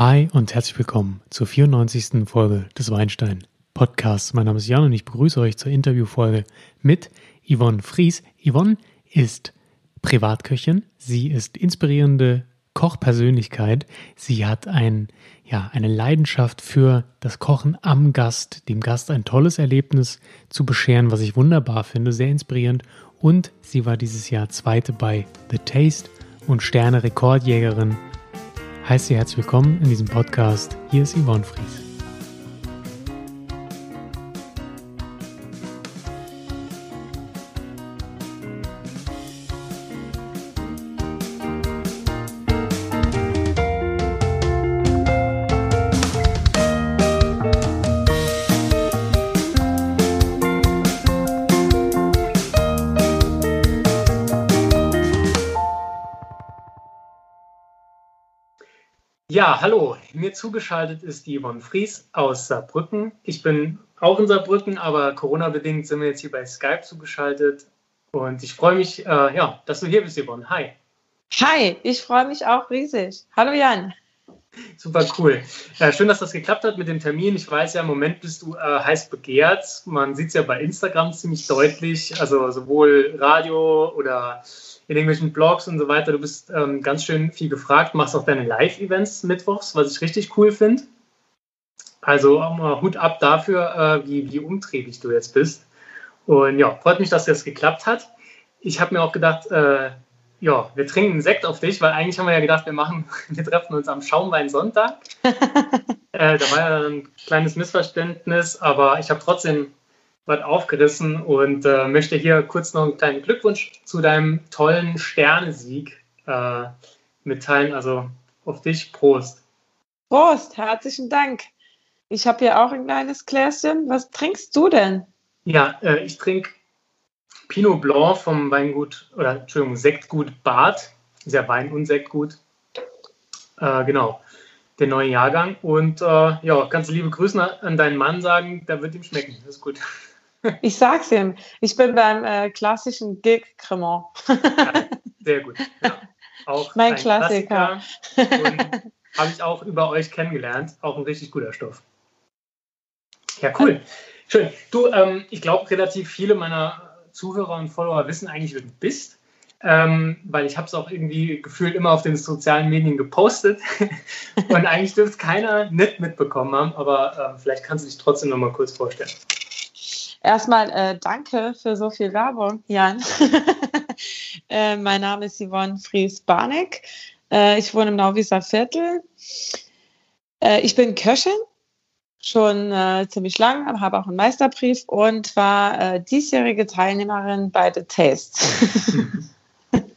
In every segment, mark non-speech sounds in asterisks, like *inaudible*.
Hi und herzlich willkommen zur 94. Folge des Weinstein Podcasts. Mein Name ist Jan und ich begrüße euch zur Interviewfolge mit Yvonne Fries. Yvonne ist Privatköchin. Sie ist inspirierende Kochpersönlichkeit. Sie hat ein, ja, eine Leidenschaft für das Kochen am Gast, dem Gast ein tolles Erlebnis zu bescheren, was ich wunderbar finde, sehr inspirierend. Und sie war dieses Jahr Zweite bei The Taste und Sterne-Rekordjägerin. Heißt Sie herzlich willkommen in diesem Podcast. Hier ist Yvonne Fries. Ja, hallo. Mir zugeschaltet ist die Yvonne Fries aus Saarbrücken. Ich bin auch in Saarbrücken, aber Corona-bedingt sind wir jetzt hier bei Skype zugeschaltet. Und ich freue mich, äh, ja, dass du hier bist, Yvonne. Hi. Hi, ich freue mich auch riesig. Hallo Jan. Super cool. Äh, schön, dass das geklappt hat mit dem Termin. Ich weiß ja, im Moment bist du äh, heiß begehrt. Man sieht es ja bei Instagram ziemlich deutlich. Also sowohl Radio oder in irgendwelchen Blogs und so weiter. Du bist ähm, ganz schön viel gefragt, machst auch deine Live-Events mittwochs, was ich richtig cool finde. Also mal Hut ab dafür, äh, wie, wie umtriebig du jetzt bist. Und ja, freut mich, dass das geklappt hat. Ich habe mir auch gedacht, äh, ja, wir trinken einen Sekt auf dich, weil eigentlich haben wir ja gedacht, wir machen, *laughs* wir treffen uns am Schaumwein Sonntag. *laughs* äh, da war ja ein kleines Missverständnis, aber ich habe trotzdem was aufgerissen und äh, möchte hier kurz noch einen kleinen Glückwunsch zu deinem tollen Sternesieg äh, mitteilen. Also auf dich, Prost. Prost, herzlichen Dank. Ich habe hier auch ein kleines Gläschen. Was trinkst du denn? Ja, äh, ich trinke Pinot Blanc vom Weingut, oder Entschuldigung, Sektgut Bad. Ist ja Wein- und Sektgut. Äh, genau, der neue Jahrgang. Und äh, ja, ganz liebe Grüße an deinen Mann sagen, da wird ihm schmecken. Das ist gut. *laughs* Ich sag's ihm. Ich bin beim äh, klassischen Gig Cremant. Ja, *laughs* sehr gut. Ja. Auch mein Klassiker. Klassiker *laughs* habe ich auch über euch kennengelernt. Auch ein richtig guter Stoff. Ja, cool. Schön. Du, ähm, ich glaube, relativ viele meiner Zuhörer und Follower wissen eigentlich, wer du bist. Ähm, weil ich habe es auch irgendwie gefühlt immer auf den sozialen Medien gepostet und eigentlich dürfte es keiner nicht mitbekommen haben, aber äh, vielleicht kannst du dich trotzdem noch mal kurz vorstellen. Erstmal äh, danke für so viel Werbung, Jan. *laughs* äh, mein Name ist Yvonne Fries-Barnek. Äh, ich wohne im Nauwieser Viertel. Äh, ich bin Köchin, schon äh, ziemlich lang, habe auch einen Meisterbrief und war äh, diesjährige Teilnehmerin bei The Taste. *laughs*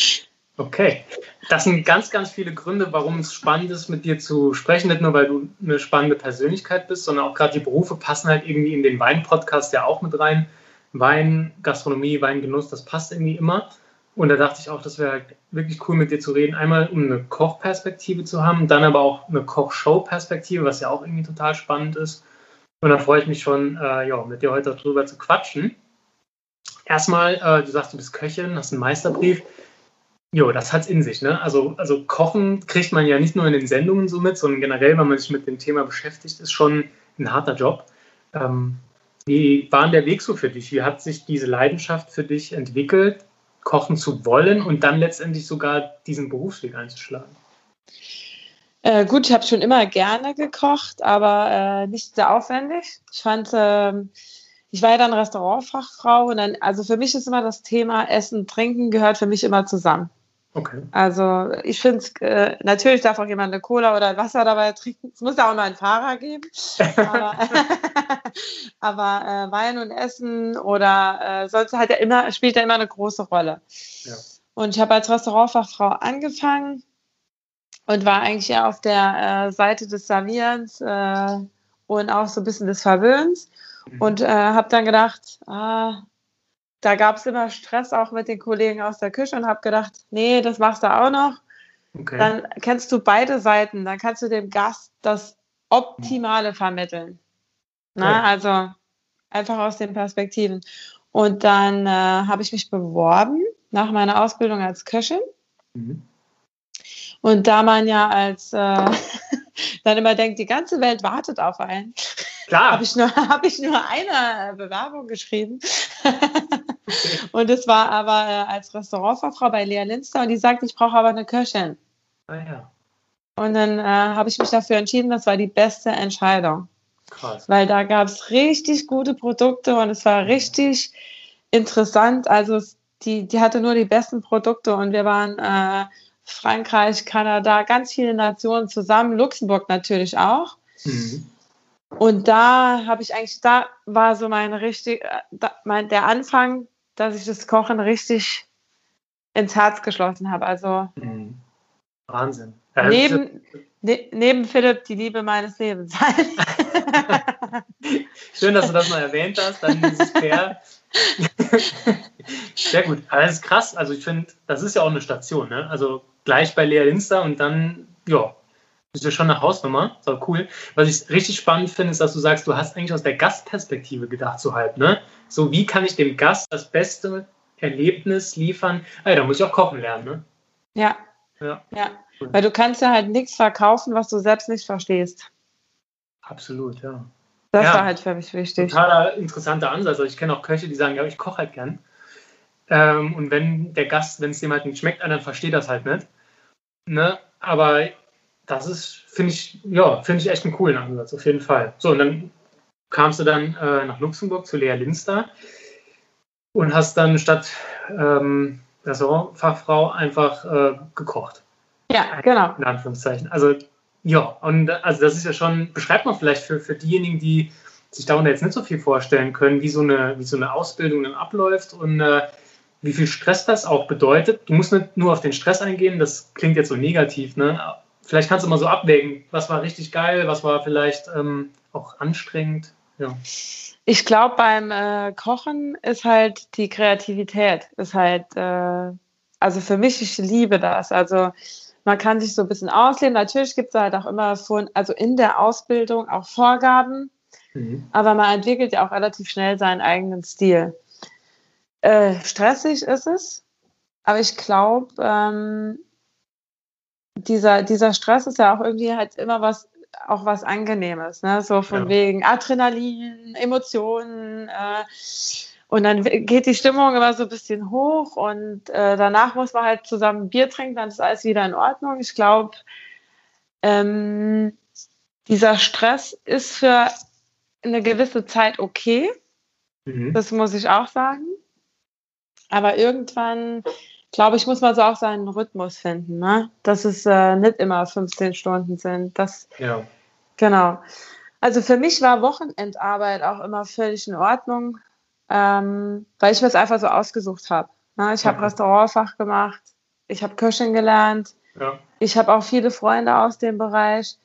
*laughs* okay. Das sind ganz, ganz viele Gründe, warum es spannend ist, mit dir zu sprechen. Nicht nur, weil du eine spannende Persönlichkeit bist, sondern auch gerade die Berufe passen halt irgendwie in den Wein-Podcast ja auch mit rein. Wein, Gastronomie, Weingenuss, das passt irgendwie immer. Und da dachte ich auch, das wäre halt wirklich cool, mit dir zu reden. Einmal, um eine Kochperspektive zu haben, dann aber auch eine Kochshow-Perspektive, was ja auch irgendwie total spannend ist. Und da freue ich mich schon, äh, ja, mit dir heute darüber zu quatschen. Erstmal, äh, du sagst, du bist Köchin, hast einen Meisterbrief. Jo, das hat es in sich. Ne? Also, also Kochen kriegt man ja nicht nur in den Sendungen so mit, sondern generell, wenn man sich mit dem Thema beschäftigt, ist schon ein harter Job. Ähm, wie war der Weg so für dich? Wie hat sich diese Leidenschaft für dich entwickelt, kochen zu wollen und dann letztendlich sogar diesen Berufsweg einzuschlagen? Äh, gut, ich habe schon immer gerne gekocht, aber äh, nicht sehr aufwendig. Ich fand, äh, ich war ja dann Restaurantfachfrau und dann, also für mich ist immer das Thema Essen, Trinken gehört für mich immer zusammen. Okay. Also ich finde es, äh, natürlich darf auch jemand eine Cola oder Wasser dabei trinken. Es muss ja auch mal einen Fahrer geben. aber, *laughs* aber äh, Wein und Essen oder äh, sonst halt ja immer, spielt ja immer eine große Rolle. Ja. Und ich habe als Restaurantfachfrau angefangen und war eigentlich eher auf der äh, Seite des Servierens äh, und auch so ein bisschen des Verwöhns. Mhm. Und äh, habe dann gedacht, ah, da gab es immer Stress auch mit den Kollegen aus der Küche und habe gedacht, nee, das machst du auch noch. Okay. Dann kennst du beide Seiten, dann kannst du dem Gast das Optimale vermitteln. Na, Also einfach aus den Perspektiven. Und dann äh, habe ich mich beworben nach meiner Ausbildung als Köchin. Mhm. Und da man ja als, äh, *laughs* dann immer denkt, die ganze Welt wartet auf einen. *laughs* Habe ich, nur, hab ich nur eine Bewerbung geschrieben. *laughs* und es war aber äh, als Restaurantfachfrau bei Lea Linster und die sagt, ich brauche aber eine Köchin. Ah ja. Und dann äh, habe ich mich dafür entschieden, das war die beste Entscheidung. Krass. Weil da gab es richtig gute Produkte und es war richtig interessant. Also die, die hatte nur die besten Produkte und wir waren äh, Frankreich, Kanada, ganz viele Nationen zusammen, Luxemburg natürlich auch. Mhm. Und da habe ich eigentlich, da war so mein richtig, äh, da, mein, der Anfang, dass ich das Kochen richtig ins Herz geschlossen habe. Also mhm. Wahnsinn. Ja, neben, ne, neben Philipp die Liebe meines Lebens. *laughs* Schön, dass du das mal erwähnt hast. Dann ist es fair. Sehr gut. Aber das ist krass. Also ich finde, das ist ja auch eine Station. Ne? Also gleich bei Lea Linster und dann, ja, ist ja schon eine Hausnummer. Ist auch cool. Was ich richtig spannend finde, ist, dass du sagst, du hast eigentlich aus der Gastperspektive gedacht, so halb. Ne? So, wie kann ich dem Gast das beste Erlebnis liefern? Ah, ja, da muss ich auch kochen lernen. Ne? Ja. Ja. ja. Weil du kannst ja halt nichts verkaufen, was du selbst nicht verstehst. Absolut, ja. Das ja, war halt für mich wichtig. Totaler interessanter Ansatz. Also ich kenne auch Köche, die sagen, ja, ich koche halt gern. Ähm, und wenn der Gast, wenn es dem halt nicht schmeckt, dann versteht das halt nicht. Ne? Aber das ist, finde ich, ja, finde ich echt einen coolen Ansatz, auf jeden Fall. So, und dann kamst du dann äh, nach Luxemburg zu Lea Linster und hast dann statt ähm, Restaurantfachfrau einfach äh, gekocht. Ja, genau. In Anführungszeichen. Also ja, und also das ist ja schon, beschreibt man vielleicht für, für diejenigen, die sich darunter jetzt nicht so viel vorstellen können, wie so eine, wie so eine Ausbildung dann abläuft und äh, wie viel Stress das auch bedeutet. Du musst nicht nur auf den Stress eingehen, das klingt jetzt so negativ, ne? Vielleicht kannst du mal so abwägen, was war richtig geil, was war vielleicht ähm, auch anstrengend. Ja. Ich glaube, beim äh, Kochen ist halt die Kreativität, ist halt, äh, also für mich, ich liebe das. Also man kann sich so ein bisschen ausleben. Natürlich gibt es halt auch immer von, also in der Ausbildung auch Vorgaben, mhm. aber man entwickelt ja auch relativ schnell seinen eigenen Stil. Äh, stressig ist es, aber ich glaube, ähm, dieser, dieser Stress ist ja auch irgendwie halt immer was, auch was Angenehmes, ne? So von ja. wegen Adrenalin, Emotionen, äh, und dann geht die Stimmung immer so ein bisschen hoch und äh, danach muss man halt zusammen Bier trinken, dann ist alles wieder in Ordnung. Ich glaube, ähm, dieser Stress ist für eine gewisse Zeit okay. Mhm. Das muss ich auch sagen. Aber irgendwann, glaube ich, muss man so auch seinen Rhythmus finden, ne? dass es äh, nicht immer 15 Stunden sind. Das, ja. Genau. Also für mich war Wochenendarbeit auch immer völlig in Ordnung ähm, weil ich mir es einfach so ausgesucht habe. Ne? Ich habe Restaurantfach gemacht, ich habe Köchin gelernt, ja. ich habe auch viele Freunde aus dem Bereich.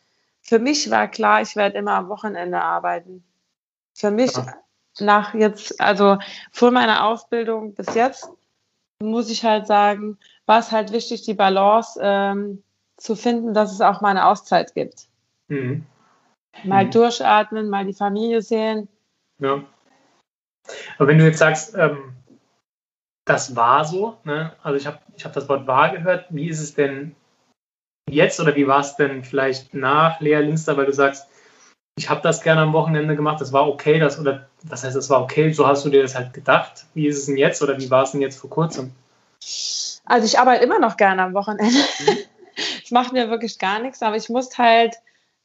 Für mich war klar, ich werde immer am Wochenende arbeiten. Für mich ja. nach jetzt, also vor meiner Ausbildung bis jetzt, muss ich halt sagen, war es halt wichtig, die Balance ähm, zu finden, dass es auch mal eine Auszeit gibt. Mhm. Mal mhm. durchatmen, mal die Familie sehen. Ja. Aber wenn du jetzt sagst, ähm, das war so, ne? also ich habe ich hab das Wort war gehört, wie ist es denn jetzt oder wie war es denn vielleicht nach Lea Linster, weil du sagst, ich habe das gerne am Wochenende gemacht, das war okay, das oder was heißt, das war okay, so hast du dir das halt gedacht. Wie ist es denn jetzt oder wie war es denn jetzt vor kurzem? Also ich arbeite immer noch gerne am Wochenende. Es mhm. *laughs* macht mir wirklich gar nichts, aber ich muss halt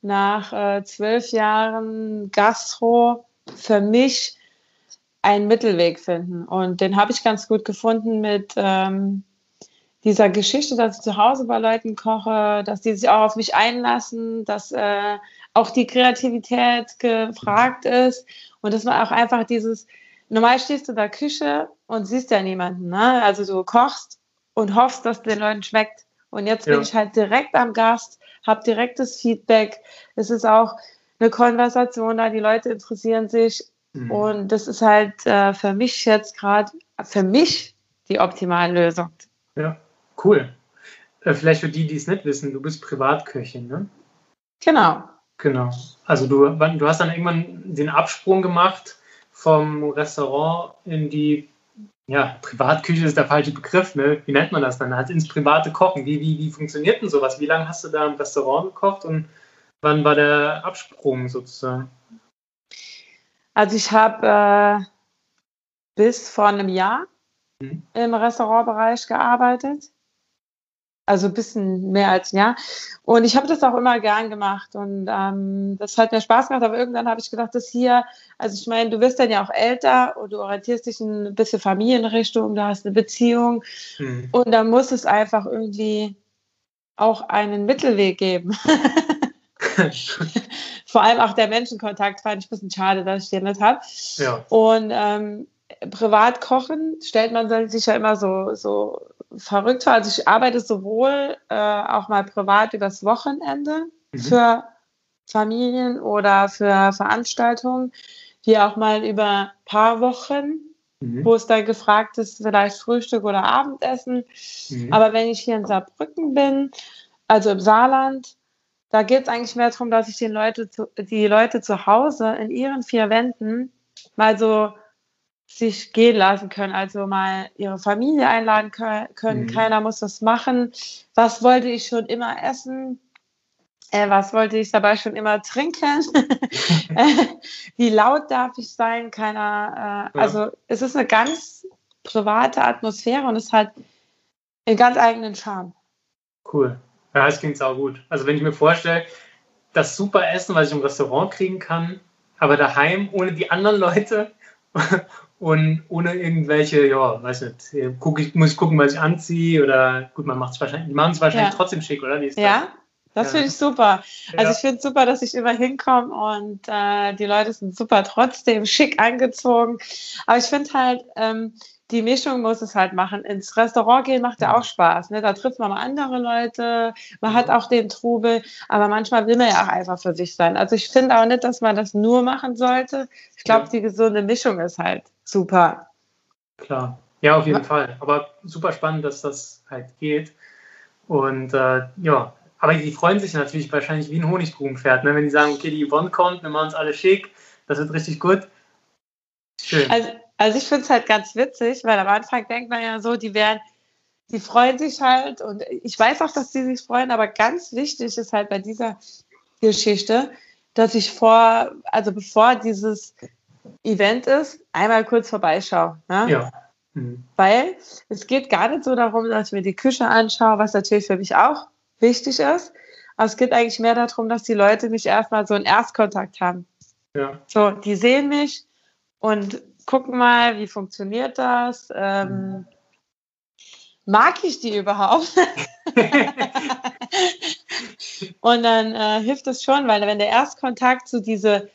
nach äh, zwölf Jahren Gastro für mich einen Mittelweg finden. Und den habe ich ganz gut gefunden mit ähm, dieser Geschichte, dass ich zu Hause bei Leuten koche, dass die sich auch auf mich einlassen, dass äh, auch die Kreativität gefragt ist und dass man auch einfach dieses, normal stehst du in der Küche und siehst ja niemanden, ne? also du kochst und hoffst, dass es den Leuten schmeckt. Und jetzt ja. bin ich halt direkt am Gast, habe direktes Feedback. Es ist auch eine Konversation da, die Leute interessieren sich Mhm. Und das ist halt äh, für mich jetzt gerade, für mich die optimale Lösung. Ja, cool. Äh, vielleicht für die, die es nicht wissen, du bist Privatköchin, ne? Genau. Genau. Also du, du hast dann irgendwann den Absprung gemacht vom Restaurant in die ja, Privatküche ist der falsche Begriff, ne? Wie nennt man das dann? Halt ins private Kochen. Wie, wie, wie funktioniert denn sowas? Wie lange hast du da im Restaurant gekocht und wann war der Absprung sozusagen? Also ich habe äh, bis vor einem Jahr mhm. im Restaurantbereich gearbeitet. Also ein bisschen mehr als ein Jahr. Und ich habe das auch immer gern gemacht und ähm, das hat mir Spaß gemacht, aber irgendwann habe ich gedacht, das hier, also ich meine, du wirst dann ja auch älter und du orientierst dich in ein bisschen Familienrichtung, du hast eine Beziehung mhm. und da muss es einfach irgendwie auch einen Mittelweg geben. *laughs* Vor allem auch der Menschenkontakt fand ich ein bisschen schade, dass ich den nicht habe. Ja. Und ähm, privat kochen stellt man sich ja immer so, so verrückt vor. Also ich arbeite sowohl äh, auch mal privat übers Wochenende mhm. für Familien oder für Veranstaltungen, wie auch mal über ein paar Wochen, mhm. wo es dann gefragt ist, vielleicht Frühstück oder Abendessen. Mhm. Aber wenn ich hier in Saarbrücken bin, also im Saarland, da geht es eigentlich mehr darum, dass ich den Leute zu, die Leute zu Hause in ihren vier Wänden mal so sich gehen lassen können, also mal ihre Familie einladen können. Mhm. Keiner muss das machen. Was wollte ich schon immer essen? Äh, was wollte ich dabei schon immer trinken? *laughs* Wie laut darf ich sein? Keiner. Äh, ja. Also es ist eine ganz private Atmosphäre und es hat einen ganz eigenen Charme. Cool. Ja, das klingt auch gut. Also wenn ich mir vorstelle, das super Essen, was ich im Restaurant kriegen kann, aber daheim ohne die anderen Leute *laughs* und ohne irgendwelche, ja, weiß nicht, guck ich, muss ich gucken, was ich anziehe oder gut, man macht es wahrscheinlich, die machen es wahrscheinlich ja. trotzdem schick, oder? ja, das ja. finde ich super. Also ja. ich finde es super, dass ich immer hinkomme und äh, die Leute sind super trotzdem schick angezogen. Aber ich finde halt, ähm, die Mischung muss es halt machen. Ins Restaurant gehen macht ja auch Spaß. Ne? Da trifft man mal andere Leute, man hat auch den Trubel, aber manchmal will man ja auch einfach für sich sein. Also ich finde auch nicht, dass man das nur machen sollte. Ich glaube, ja. die gesunde Mischung ist halt super. Klar, ja, auf jeden ja. Fall. Aber super spannend, dass das halt geht. Und äh, ja, aber die freuen sich natürlich wahrscheinlich wie ein Honigkuchenpferd, ne? wenn die sagen, okay, die Yvonne kommt, wir machen uns alle schick, das wird richtig gut. Schön. Also also ich finde es halt ganz witzig, weil am Anfang denkt man ja so, die werden, die freuen sich halt und ich weiß auch, dass die sich freuen, aber ganz wichtig ist halt bei dieser Geschichte, dass ich vor, also bevor dieses Event ist, einmal kurz vorbeischaue. Ne? Ja. Mhm. Weil es geht gar nicht so darum, dass ich mir die Küche anschaue, was natürlich für mich auch wichtig ist. Aber es geht eigentlich mehr darum, dass die Leute mich erstmal so einen Erstkontakt haben. Ja. So, die sehen mich und gucken mal, wie funktioniert das? Ähm, mag ich die überhaupt? *laughs* und dann äh, hilft es schon, weil wenn der Erstkontakt zu diese,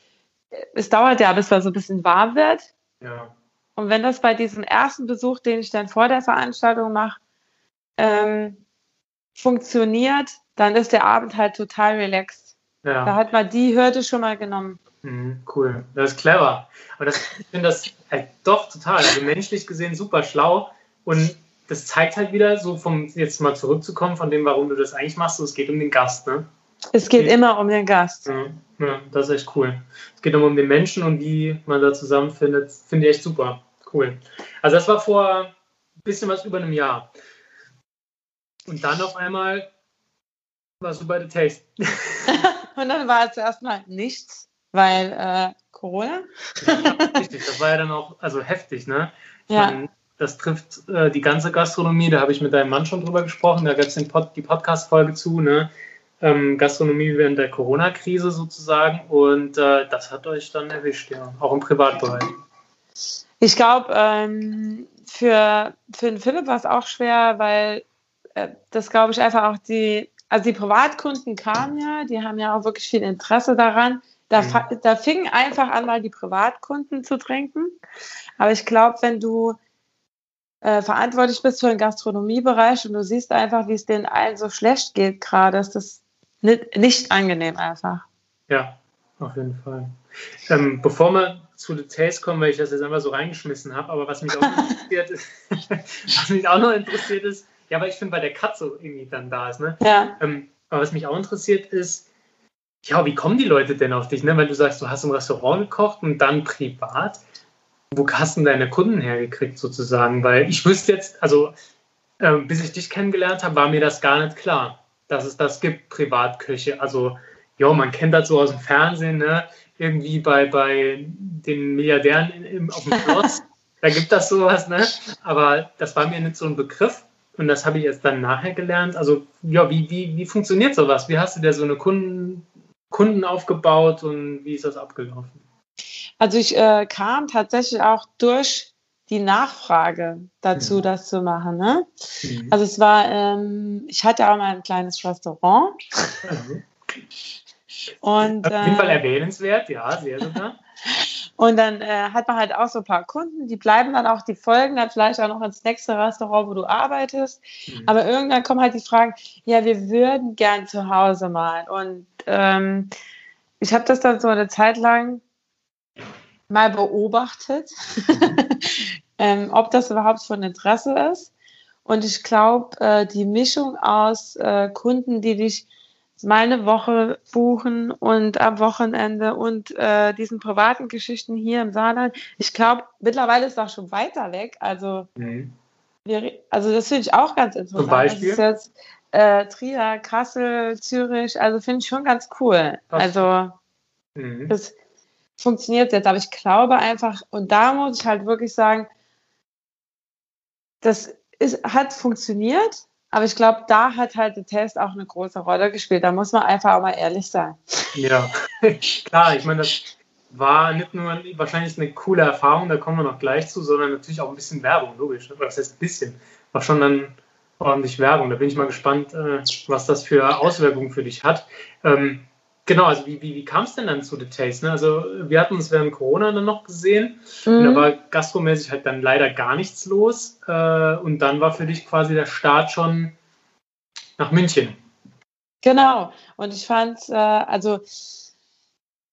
es dauert ja, bis man so ein bisschen warm wird. Ja. Und wenn das bei diesem ersten Besuch, den ich dann vor der Veranstaltung mache, ähm, funktioniert, dann ist der Abend halt total relaxed. Ja. Da hat man die Hürde schon mal genommen. Mhm, cool, das ist clever. Aber das, ich finde das halt doch total, also menschlich gesehen super schlau und das zeigt halt wieder, so vom jetzt mal zurückzukommen von dem, warum du das eigentlich machst, so, es geht um den Gast, ne? Es geht immer um den Gast. Ja, ja, das ist echt cool. Es geht immer um den Menschen und wie man da zusammenfindet, finde ich echt super. Cool. Also das war vor ein bisschen was über einem Jahr. Und dann auf einmal warst du bei The Taste. *laughs* und dann war es erstmal nichts weil äh, Corona. ja, *laughs* richtig, das war ja dann auch also heftig, ne? Ja. Meine, das trifft äh, die ganze Gastronomie, da habe ich mit deinem Mann schon drüber gesprochen, da gab es Pod, die Podcast-Folge zu, ne? Ähm, Gastronomie während der Corona-Krise sozusagen und äh, das hat euch dann erwischt, ja, auch im Privatbereich. Ich glaube, ähm, für, für den Philipp war es auch schwer, weil äh, das glaube ich einfach auch die, also die Privatkunden kamen ja, die haben ja auch wirklich viel Interesse daran. Da, mhm. da fingen einfach an, mal die Privatkunden zu trinken. Aber ich glaube, wenn du äh, verantwortlich bist für den Gastronomiebereich und du siehst einfach, wie es denen allen so schlecht geht gerade, ist das nicht, nicht angenehm einfach. Ja, auf jeden Fall. Ähm, bevor wir zu Details kommen, weil ich das jetzt einfach so reingeschmissen habe, aber was mich auch *laughs* interessiert ist, *laughs* was mich auch noch interessiert ist, ja, weil ich finde, bei der Katze irgendwie dann da ist, ne? Ja. Ähm, aber was mich auch interessiert ist, ja, wie kommen die Leute denn auf dich? Ne? Weil du sagst, du hast im Restaurant gekocht und dann privat. Wo hast du deine Kunden hergekriegt sozusagen? Weil ich wüsste jetzt, also äh, bis ich dich kennengelernt habe, war mir das gar nicht klar, dass es das gibt, Privatköche. Also ja, man kennt das so aus dem Fernsehen, ne? irgendwie bei, bei den Milliardären im, auf dem Schloss, *laughs* da gibt das sowas, ne? aber das war mir nicht so ein Begriff. Und das habe ich erst dann nachher gelernt. Also, ja, wie, wie, wie funktioniert sowas? Wie hast du dir so eine Kunden, Kunden aufgebaut und wie ist das abgelaufen? Also ich äh, kam tatsächlich auch durch die Nachfrage dazu, mhm. das zu machen. Ne? Mhm. Also es war, ähm, ich hatte auch mal ein kleines Restaurant. Mhm. *laughs* Und, Auf jeden Fall äh, erwähnenswert, ja, sehr sogar. *laughs* Und dann äh, hat man halt auch so ein paar Kunden, die bleiben dann auch, die folgen dann vielleicht auch noch ins nächste Restaurant, wo du arbeitest. Mhm. Aber irgendwann kommen halt die Fragen, ja, wir würden gern zu Hause mal. Und ähm, ich habe das dann so eine Zeit lang mal beobachtet, *laughs* ähm, ob das überhaupt von Interesse ist. Und ich glaube, äh, die Mischung aus äh, Kunden, die dich mal eine Woche buchen und am Wochenende und äh, diesen privaten Geschichten hier im Saarland, ich glaube, mittlerweile ist das schon weiter weg. Also, mhm. wir, also das finde ich auch ganz interessant. Zum Beispiel? Das ist jetzt äh, Trier, Kassel, Zürich, also finde ich schon ganz cool. Das also, mhm. das funktioniert jetzt. Aber ich glaube einfach, und da muss ich halt wirklich sagen, das ist, hat funktioniert, aber ich glaube, da hat halt der Test auch eine große Rolle gespielt. Da muss man einfach auch mal ehrlich sein. Ja, *laughs* klar. Ich meine, das war nicht nur wahrscheinlich eine coole Erfahrung, da kommen wir noch gleich zu, sondern natürlich auch ein bisschen Werbung, logisch. Was heißt ein bisschen? War schon dann ordentlich Werbung. Da bin ich mal gespannt, äh, was das für Auswirkungen für dich hat. Ähm, Genau, also wie, wie, wie kam es denn dann zu The Taste? Ne? Also wir hatten uns während Corona dann noch gesehen mhm. und da war gastromäßig halt dann leider gar nichts los äh, und dann war für dich quasi der Start schon nach München. Genau, und ich fand, äh, also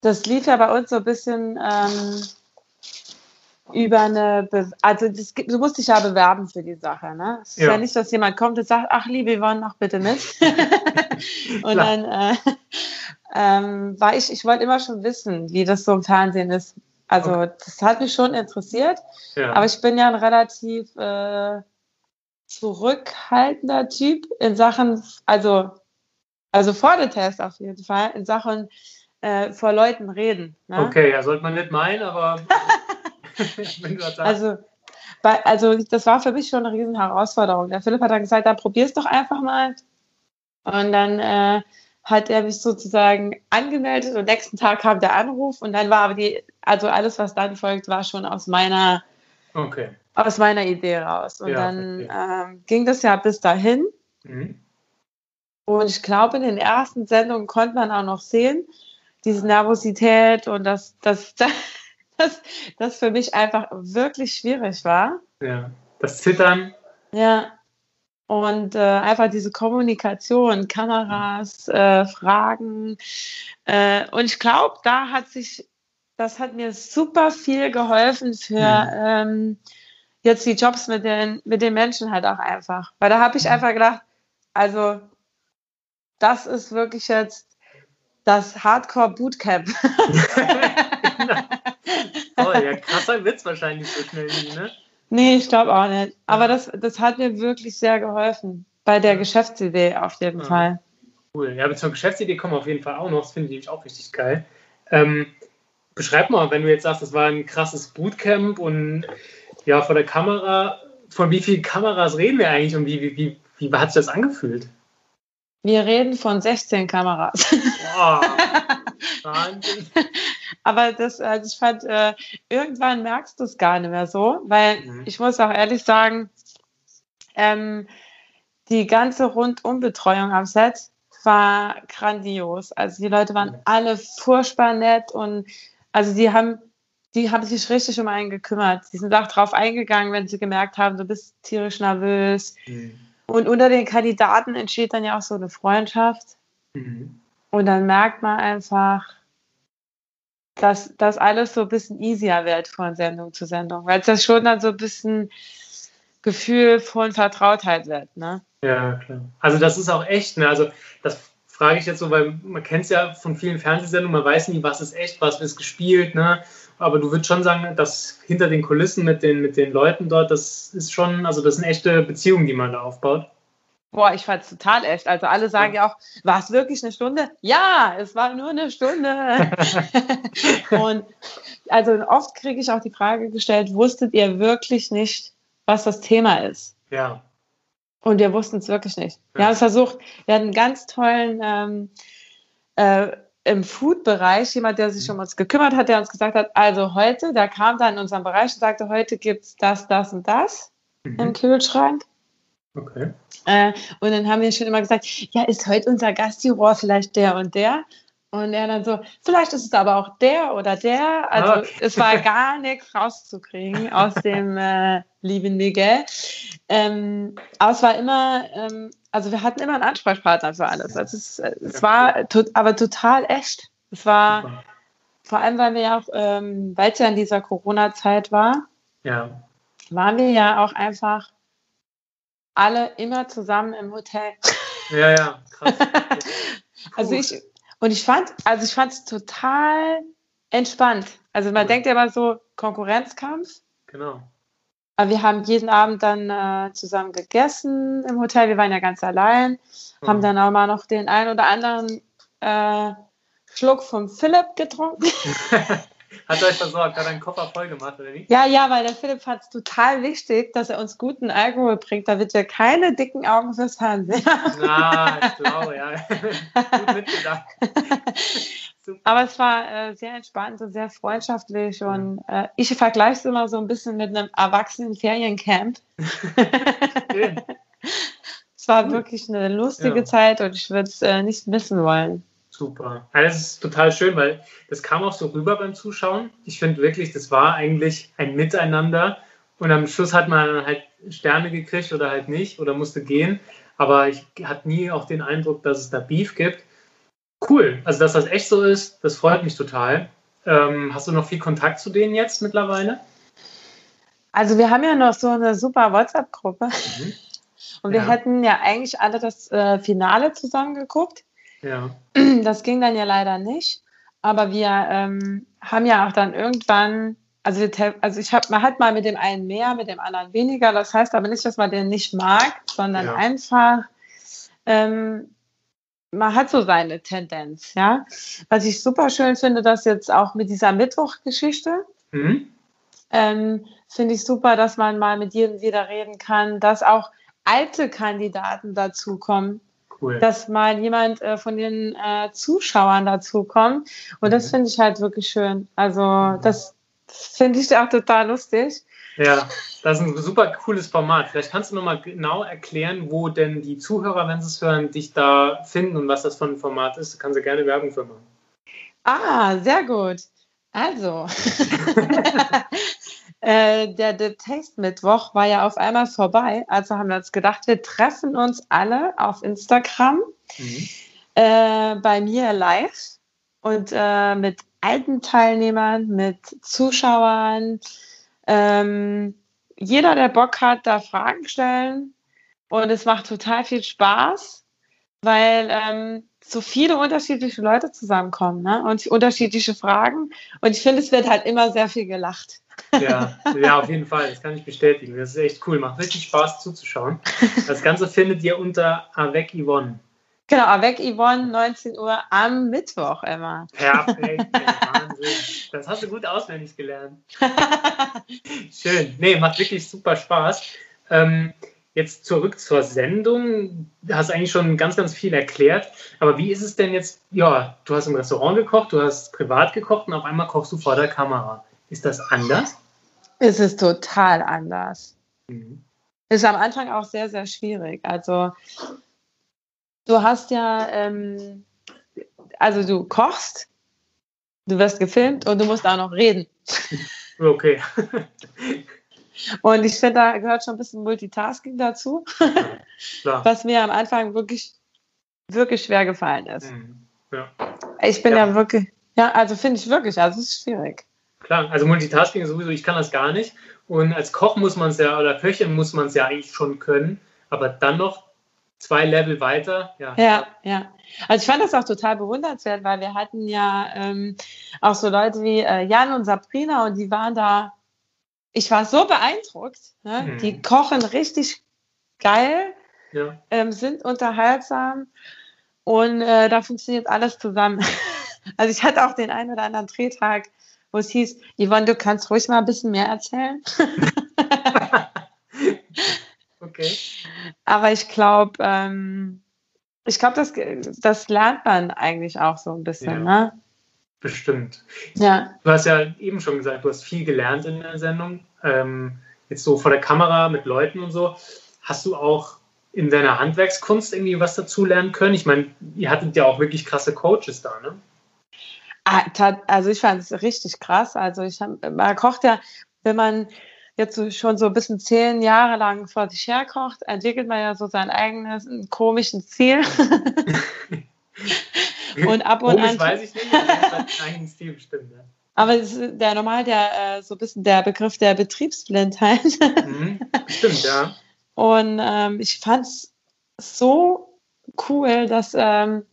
das lief ja bei uns so ein bisschen ähm, über eine, Be also das, du musst dich ja bewerben für die Sache. Ne? Es ist ja. ja nicht, dass jemand kommt und sagt, ach Liebe, wir wollen noch bitte mit. *laughs* und dann äh, ähm, war ich, ich wollte immer schon wissen, wie das so im Fernsehen ist. Also okay. das hat mich schon interessiert, ja. aber ich bin ja ein relativ äh, zurückhaltender Typ in Sachen, also, also vor dem Test auf jeden Fall, in Sachen äh, vor Leuten reden. Ne? Okay, ja, sollte man nicht meinen, aber *laughs* Also, bei, also das war für mich schon eine riesen Herausforderung. Der Philipp hat dann gesagt, dann probier's doch einfach mal. Und dann äh, hat er mich sozusagen angemeldet und nächsten Tag kam der Anruf und dann war aber die, also alles, was dann folgt, war schon aus meiner, okay. aus meiner Idee raus. Und ja, dann ähm, ging das ja bis dahin. Mhm. Und ich glaube, in den ersten Sendungen konnte man auch noch sehen, diese Nervosität und das, das, *laughs* das, das für mich einfach wirklich schwierig war. Ja, das Zittern. Ja, und äh, einfach diese Kommunikation, Kameras, äh, Fragen. Äh, und ich glaube, da hat sich, das hat mir super viel geholfen für ähm, jetzt die Jobs mit den, mit den Menschen halt auch einfach. Weil da habe ich einfach gedacht, also das ist wirklich jetzt das Hardcore Bootcamp. *laughs* *laughs* oh, ja, krasser Witz wahrscheinlich so schnell, ne? Nee, ich glaube auch nicht. Aber das, das hat mir wirklich sehr geholfen. Bei der Geschäftsidee auf jeden ja. Fall. Cool. Ja, aber zur Geschäftsidee kommen wir auf jeden Fall auch noch. Das finde ich auch richtig geil. Ähm, beschreib mal, wenn du jetzt sagst, das war ein krasses Bootcamp und ja, vor der Kamera, von wie vielen Kameras reden wir eigentlich und wie, wie, wie, wie hat sich das angefühlt? Wir reden von 16 Kameras. *laughs* *laughs* Wahnsinn. Aber das, also ich fand, äh, irgendwann merkst du es gar nicht mehr so, weil mhm. ich muss auch ehrlich sagen, ähm, die ganze Rundumbetreuung am Set war grandios. Also die Leute waren mhm. alle furchtbar nett und also die haben, die haben sich richtig um einen gekümmert. Die sind auch drauf eingegangen, wenn sie gemerkt haben, du bist tierisch nervös. Mhm. Und unter den Kandidaten entsteht dann ja auch so eine Freundschaft. Mhm. Und dann merkt man einfach, dass das alles so ein bisschen easier wird von Sendung zu Sendung, weil es ja schon dann so ein bisschen Gefühl von Vertrautheit wird. Ne? Ja, klar. Also das ist auch echt, ne? Also das frage ich jetzt so, weil man kennt es ja von vielen Fernsehsendungen, man weiß nie, was ist echt, was ist gespielt, ne? Aber du würdest schon sagen, dass hinter den Kulissen mit den, mit den Leuten dort, das ist schon, also das sind echte Beziehungen, die man da aufbaut. Boah, ich fand es total echt. Also alle sagen ja auch, war es wirklich eine Stunde? Ja, es war nur eine Stunde. *laughs* und also oft kriege ich auch die Frage gestellt, wusstet ihr wirklich nicht, was das Thema ist? Ja. Und wir wussten es wirklich nicht. Wir haben es versucht, wir hatten einen ganz tollen ähm, äh, im Food-Bereich, jemand, der sich um uns gekümmert hat, der uns gesagt hat, also heute, der kam da in unseren Bereich und sagte, heute gibt es das, das und das mhm. im Kühlschrank. Okay. Äh, und dann haben wir schon immer gesagt, ja, ist heute unser Gastjuror vielleicht der und der? Und er dann so, vielleicht ist es aber auch der oder der. Also okay. es war gar nichts rauszukriegen aus dem *laughs* äh, lieben Miguel. Ähm, aber es war immer, ähm, also wir hatten immer einen Ansprechpartner für alles. Also es, es war to aber total echt. Es war Super. vor allem, weil wir ja auch, ähm, weil es ja in dieser Corona-Zeit war, ja. waren wir ja auch einfach alle immer zusammen im Hotel. Ja, ja, krass. *laughs* also ich, und ich fand, also ich fand es total entspannt. Also man cool. denkt ja immer so Konkurrenzkampf. Genau. Aber wir haben jeden Abend dann äh, zusammen gegessen im Hotel. Wir waren ja ganz allein. Mhm. Haben dann auch mal noch den einen oder anderen äh, Schluck vom Philipp getrunken. *laughs* Hat er euch versorgt, hat einen Koffer voll gemacht, oder nicht? Ja, ja, weil der Philipp fand es total wichtig, dass er uns guten Alkohol bringt, damit wir keine dicken Augen fürs Fernsehen haben. *laughs* Na, ich glaube, ja. *laughs* Gut mitgedacht. Aber es war äh, sehr entspannt und sehr freundschaftlich und äh, ich vergleiche es immer so ein bisschen mit einem erwachsenen Feriencamp. *laughs* es war wirklich eine lustige ja. Zeit und ich würde es äh, nicht missen wollen. Super. Das ist total schön, weil das kam auch so rüber beim Zuschauen. Ich finde wirklich, das war eigentlich ein Miteinander. Und am Schluss hat man dann halt Sterne gekriegt oder halt nicht oder musste gehen. Aber ich hatte nie auch den Eindruck, dass es da Beef gibt. Cool. Also, dass das echt so ist, das freut mich total. Ähm, hast du noch viel Kontakt zu denen jetzt mittlerweile? Also, wir haben ja noch so eine super WhatsApp-Gruppe. Mhm. Und wir ja. hätten ja eigentlich alle das äh, Finale zusammen geguckt. Ja. *clears throat* Das ging dann ja leider nicht. Aber wir ähm, haben ja auch dann irgendwann, also, wir, also ich habe, man hat mal mit dem einen mehr, mit dem anderen weniger. Das heißt aber nicht, dass man den nicht mag, sondern ja. einfach, ähm, man hat so seine Tendenz, ja. Was ich super schön finde, dass jetzt auch mit dieser Mittwochgeschichte, mhm. ähm, finde ich super, dass man mal mit jedem wieder reden kann, dass auch alte Kandidaten dazukommen, cool. dass mal jemand äh, von den äh, Zuschauern dazu kommt. Und mhm. das finde ich halt wirklich schön. Also mhm. das finde ich auch total lustig. Ja, das ist ein super cooles Format. Vielleicht kannst du noch mal genau erklären, wo denn die Zuhörer, wenn sie es hören, dich da finden und was das für ein Format ist. Da kannst du gerne Werbung für machen. Ah, sehr gut. Also, *laughs* *laughs* äh, der The Taste Mittwoch war ja auf einmal vorbei. Also haben wir uns gedacht, wir treffen uns alle auf Instagram mhm. äh, bei mir live und äh, mit alten Teilnehmern, mit Zuschauern. Ähm, jeder, der Bock hat, da Fragen stellen. Und es macht total viel Spaß, weil ähm, so viele unterschiedliche Leute zusammenkommen ne? und unterschiedliche Fragen. Und ich finde, es wird halt immer sehr viel gelacht. Ja, ja, auf jeden Fall. Das kann ich bestätigen. Das ist echt cool. Macht richtig Spaß zuzuschauen. Das Ganze findet ihr unter Avec Yvonne. Genau, Avec Yvonne, 19 Uhr am Mittwoch immer. Perfekt, *laughs* Wahnsinn. Das hast du gut auswendig gelernt. *laughs* Schön. Nee, macht wirklich super Spaß. Ähm, jetzt zurück zur Sendung. Du hast eigentlich schon ganz, ganz viel erklärt. Aber wie ist es denn jetzt? Ja, du hast im Restaurant gekocht, du hast privat gekocht und auf einmal kochst du vor der Kamera. Ist das anders? Es ist total anders. Mhm. Ist am Anfang auch sehr, sehr schwierig. Also du hast ja, ähm, also du kochst, du wirst gefilmt und du musst auch noch reden. Okay. *laughs* und ich finde, da gehört schon ein bisschen Multitasking dazu, *laughs* ja, was mir am Anfang wirklich, wirklich schwer gefallen ist. Mhm. Ja. Ich bin ja. ja wirklich, ja, also finde ich wirklich, also es ist schwierig. Klar, also Multitasking sowieso, ich kann das gar nicht. Und als Koch muss man es ja, oder Köchin muss man es ja eigentlich schon können. Aber dann noch zwei Level weiter, ja. Ja, ja. Also ich fand das auch total bewundernswert, weil wir hatten ja ähm, auch so Leute wie äh, Jan und Sabrina und die waren da, ich war so beeindruckt. Ne? Mhm. Die kochen richtig geil ja. ähm, sind unterhaltsam und äh, da funktioniert alles zusammen. *laughs* also ich hatte auch den einen oder anderen Drehtag, wo es hieß, Yvonne, du kannst ruhig mal ein bisschen mehr erzählen. *laughs* okay. Aber ich glaube, ähm, ich glaube, das, das lernt man eigentlich auch so ein bisschen, ja. ne? Bestimmt. Ja. Du hast ja eben schon gesagt, du hast viel gelernt in der Sendung. Ähm, jetzt so vor der Kamera mit Leuten und so. Hast du auch in deiner Handwerkskunst irgendwie was dazu lernen können? Ich meine, ihr hattet ja auch wirklich krasse Coaches da, ne? Ah, also ich fand es richtig krass. Also ich hab, man kocht ja, wenn man jetzt schon so ein bisschen zehn Jahre lang vor sich her kocht, entwickelt man ja so sein eigenes komischen Ziel. *laughs* und ab und Komisch an. weiß ich nicht, aber ein eigenes Ziel bestimmt, ja. Aber es ist der normal der äh, so ein bisschen der Begriff der Betriebsblindheit. Mhm, stimmt, ja. Und ähm, ich fand es so cool, dass ähm,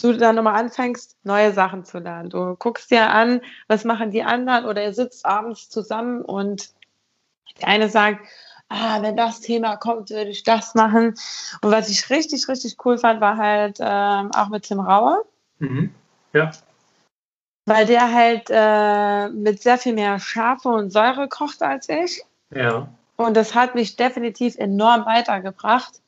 du dann nochmal anfängst, neue Sachen zu lernen. Du guckst dir an, was machen die anderen oder ihr sitzt abends zusammen und der eine sagt, ah, wenn das Thema kommt, würde ich das machen. Und was ich richtig, richtig cool fand, war halt ähm, auch mit Tim Rauer. Mhm. Ja. Weil der halt äh, mit sehr viel mehr Schärfe und Säure kocht als ich. Ja. Und das hat mich definitiv enorm weitergebracht.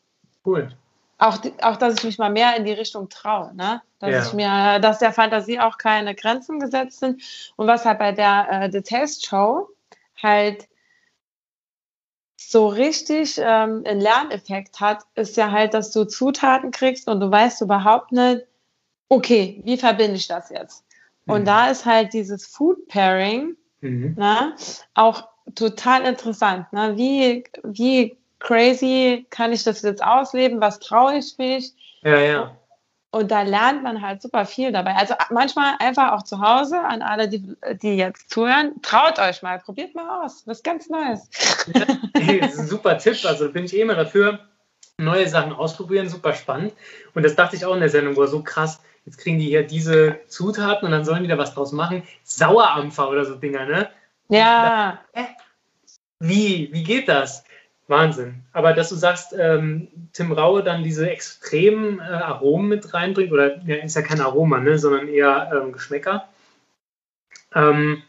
Cool. Auch, auch, dass ich mich mal mehr in die Richtung traue, ne? Dass ja. ich mir, dass der Fantasie auch keine Grenzen gesetzt sind. Und was halt bei der äh, The Taste Show halt so richtig ähm, einen Lerneffekt hat, ist ja halt, dass du Zutaten kriegst und du weißt überhaupt nicht, okay, wie verbinde ich das jetzt? Und mhm. da ist halt dieses Food Pairing mhm. ne, auch total interessant. Ne? Wie, wie crazy kann ich das jetzt ausleben? Was traue ich mich? Ja, ja. Und da lernt man halt super viel dabei. Also manchmal einfach auch zu Hause an alle, die, die jetzt zuhören, traut euch mal, probiert mal aus. Was ganz Neues. Ja, das ist ein super Tipp. Also bin ich eh immer dafür. Neue Sachen ausprobieren, super spannend. Und das dachte ich auch in der Sendung, wo so krass, jetzt kriegen die hier diese Zutaten und dann sollen die da was draus machen. Sauerampfer oder so Dinger, ne? Ja. Da, äh, wie, wie geht das? Wahnsinn. Aber dass du sagst, ähm, Tim Raue dann diese extremen äh, Aromen mit reinbringt, oder ja, ist ja kein Aroma, ne, sondern eher ähm, Geschmäcker. Ähm,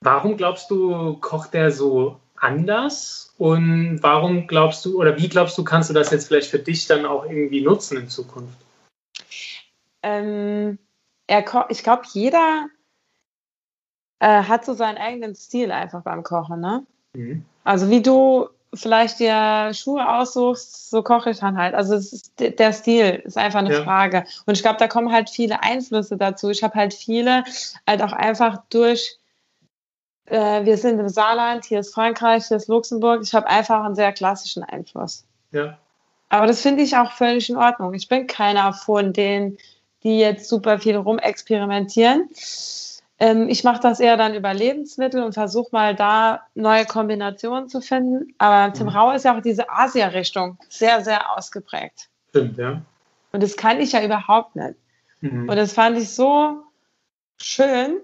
warum glaubst du, kocht der so anders? Und warum glaubst du, oder wie glaubst du, kannst du das jetzt vielleicht für dich dann auch irgendwie nutzen in Zukunft? Ähm, ich glaube, jeder äh, hat so seinen eigenen Stil einfach beim Kochen, ne? Mhm. Also wie du vielleicht dir Schuhe aussuchst, so koche ich dann halt. Also ist, der Stil ist einfach eine ja. Frage. Und ich glaube, da kommen halt viele Einflüsse dazu. Ich habe halt viele halt auch einfach durch, äh, wir sind im Saarland, hier ist Frankreich, hier ist Luxemburg. Ich habe einfach einen sehr klassischen Einfluss. Ja. Aber das finde ich auch völlig in Ordnung. Ich bin keiner von denen, die jetzt super viel rumexperimentieren. Ähm, ich mache das eher dann über Lebensmittel und versuche mal da neue Kombinationen zu finden. Aber Tim mhm. Rauer ist ja auch diese Asia-Richtung sehr, sehr ausgeprägt. Stimmt, ja. Und das kann ich ja überhaupt nicht. Mhm. Und das fand ich so schön,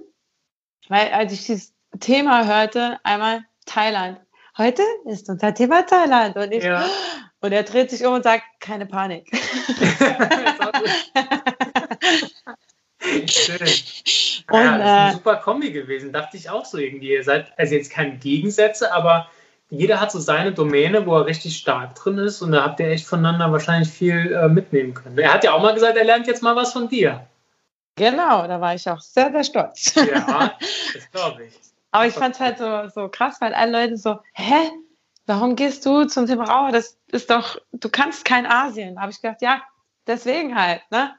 weil als ich dieses Thema hörte, einmal Thailand. Heute ist unser Thema Thailand. Und, ich, ja. und er dreht sich um und sagt, keine Panik. *laughs* *laughs* Schön. Und, ja, das ist eine äh, super Kombi gewesen, dachte ich auch so irgendwie. Ihr seid also jetzt keine Gegensätze, aber jeder hat so seine Domäne, wo er richtig stark drin ist und da habt ihr echt voneinander wahrscheinlich viel äh, mitnehmen können. Er hat ja auch mal gesagt, er lernt jetzt mal was von dir. Genau, da war ich auch sehr, sehr stolz. Ja, das glaube *laughs* ich. Aber ich fand es halt so, so krass, weil alle Leute so, hä? Warum gehst du zum Thema Rauer? Das ist doch, du kannst kein Asien. Da habe ich gedacht, ja, deswegen halt, ne?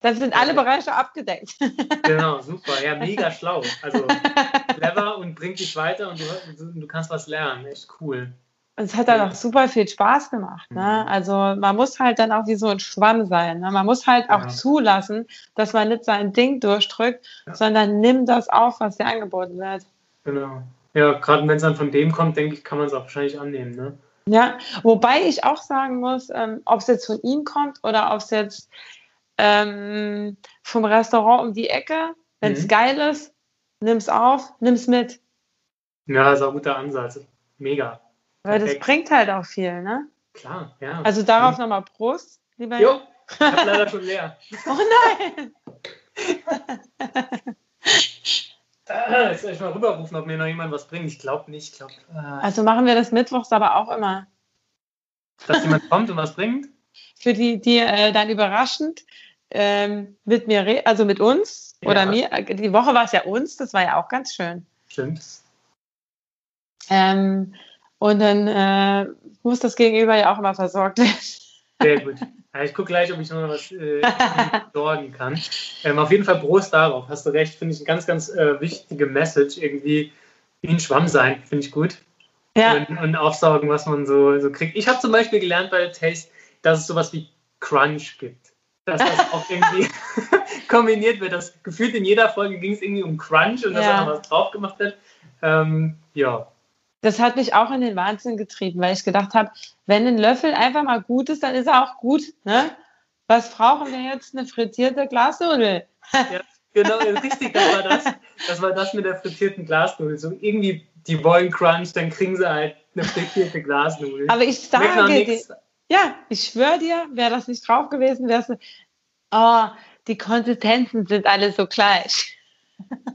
Dann sind alle Bereiche abgedeckt. *laughs* Genau, super. Ja, mega schlau. Also *laughs* clever und bringt dich weiter und du, du kannst was lernen. Echt cool. Es hat dann auch super viel Spaß gemacht. Ne? Mhm. Also man muss halt dann auch wie so ein Schwamm sein. Ne? Man muss halt auch ja. zulassen, dass man nicht sein Ding durchdrückt, ja. sondern nimm das auf, was dir angeboten wird. Genau. Ja, gerade wenn es dann von dem kommt, denke ich, kann man es auch wahrscheinlich annehmen. Ne? Ja, wobei ich auch sagen muss, ähm, ob es jetzt von ihm kommt oder ob es jetzt ähm, vom Restaurant um die Ecke. Wenn es mhm. geil ist, nimm es auf, nimm es mit. Ja, ist auch ein guter Ansatz. Mega. Weil Perfekt. das bringt halt auch viel, ne? Klar, ja. Also darauf nochmal Prost, lieber Jo, *laughs* ich habe leider schon leer. oh nein! ah, jetzt soll ich mal rüberrufen, ob mir noch jemand was bringt. Ich glaube nicht. Ich glaub, äh, also machen wir das mittwochs aber auch immer. Dass jemand kommt und was bringt? *laughs* Für die, die äh, dann überraschend ähm, mit mir, also mit uns ja. oder mir. Die Woche war es ja uns, das war ja auch ganz schön. Stimmt. Ähm, und dann äh, muss das Gegenüber ja auch immer versorgt werden. Sehr gut. Ja, ich gucke gleich, ob ich noch was äh, *laughs* sorgen kann. Ähm, auf jeden Fall Prost darauf. Hast du recht, finde ich eine ganz, ganz äh, wichtige Message. Irgendwie wie ein Schwamm sein, finde ich gut. Ja. Und, und, aufsaugen, was man so, so kriegt. Ich habe zum Beispiel gelernt bei Taste, dass es sowas wie Crunch gibt. Dass das auch irgendwie *laughs* kombiniert wird. Das gefühlt in jeder Folge ging es irgendwie um Crunch und dass ja. da noch was drauf gemacht wird. Ähm, ja, das hat mich auch in den Wahnsinn getrieben, weil ich gedacht habe, wenn ein Löffel einfach mal gut ist, dann ist er auch gut. Ne? Was brauchen wir jetzt? Eine frittierte Glasnudel. *laughs* ja, genau, richtig, das war das. Das war das mit der frittierten Glasnudel. So irgendwie, die wollen Crunch, dann kriegen sie halt eine frittierte Glasnudel. Aber ich sage dir, ja, ich schwöre dir, wäre das nicht drauf gewesen, wäre es, oh, die Konsistenzen sind alle so gleich. *laughs*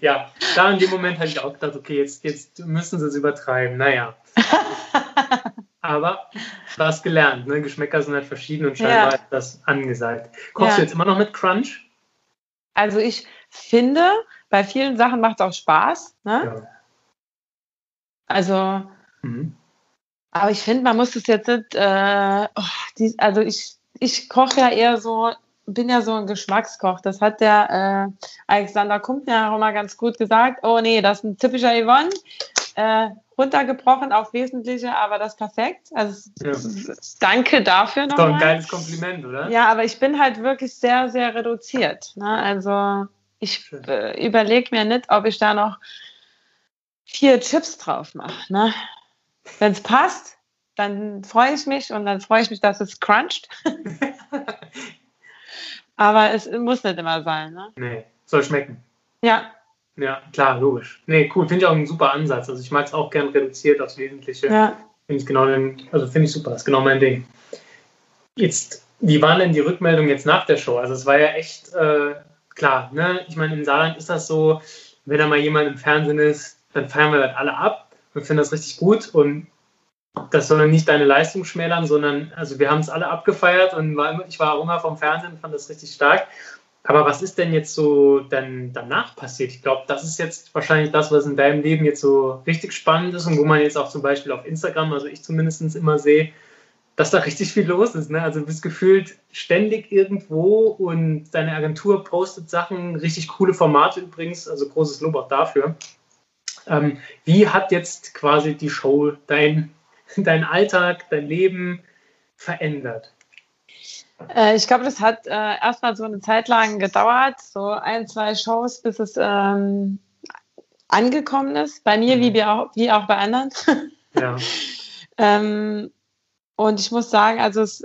ja, da in dem Moment habe ich auch gedacht, okay, jetzt, jetzt müssen sie es übertreiben. Naja. *laughs* Aber was gelernt, ne? Geschmäcker sind halt verschieden und scheinbar ja. ist das angesagt. Kochst ja. du jetzt immer noch mit Crunch? Also ich finde, bei vielen Sachen macht es auch Spaß. Ne? Ja. Also, mhm. Aber ich finde, man muss das jetzt nicht, äh, oh, die, also ich, ich koche ja eher so bin ja so ein Geschmackskoch. Das hat der äh, Alexander Kumpner auch mal ganz gut gesagt. Oh nee, das ist ein typischer Yvonne. Äh, runtergebrochen auf Wesentliche, aber das ist perfekt. Also ja. danke dafür nochmal. Doch ein geiles Kompliment, oder? Ja, aber ich bin halt wirklich sehr, sehr reduziert. Ne? Also ich äh, überlege mir nicht, ob ich da noch vier Chips drauf mache. Ne? Wenn es passt, dann freue ich mich und dann freue ich mich, dass es cruncht. *laughs* Aber es muss nicht immer sein, ne? Nee, soll schmecken. Ja. Ja, klar, logisch. Nee, cool. Finde ich auch einen super Ansatz. Also ich mag es auch gern reduziert aufs Wesentliche. Ja. Finde ich genau den, also finde ich super, das ist genau mein Ding. Jetzt, wie waren denn die Rückmeldungen jetzt nach der Show? Also es war ja echt äh, klar, ne? Ich meine, im Saarland ist das so, wenn da mal jemand im Fernsehen ist, dann feiern wir das alle ab. Wir finden das richtig gut und das soll nicht deine Leistung schmälern, sondern also wir haben es alle abgefeiert und war, ich war auch immer vom Fernsehen, fand das richtig stark. Aber was ist denn jetzt so dann danach passiert? Ich glaube, das ist jetzt wahrscheinlich das, was in deinem Leben jetzt so richtig spannend ist und wo man jetzt auch zum Beispiel auf Instagram, also ich zumindest immer sehe, dass da richtig viel los ist. Ne? Also du bist gefühlt ständig irgendwo und deine Agentur postet Sachen, richtig coole Formate übrigens, also großes Lob auch dafür. Ähm, wie hat jetzt quasi die Show dein *laughs* dein Alltag, dein Leben verändert? Äh, ich glaube, das hat äh, erstmal so eine Zeit lang gedauert, so ein, zwei Shows, bis es ähm, angekommen ist. Bei mir mhm. wie, auch, wie auch bei anderen. Ja. *laughs* ähm, und ich muss sagen, also es,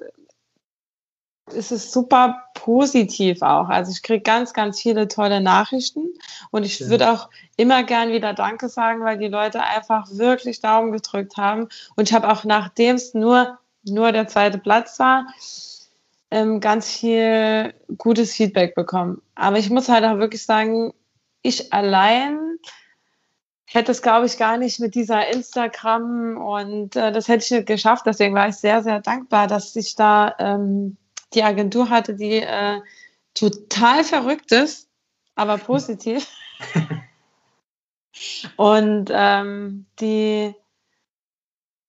es ist super positiv auch. Also ich kriege ganz, ganz viele tolle Nachrichten und ich ja. würde auch immer gern wieder Danke sagen, weil die Leute einfach wirklich Daumen gedrückt haben. Und ich habe auch nachdem es nur, nur der zweite Platz war, ähm, ganz viel gutes Feedback bekommen. Aber ich muss halt auch wirklich sagen, ich allein hätte es, glaube ich, gar nicht mit dieser Instagram und äh, das hätte ich nicht geschafft. Deswegen war ich sehr, sehr dankbar, dass ich da ähm, die Agentur hatte, die äh, total verrückt ist, aber *laughs* positiv. und ähm, die,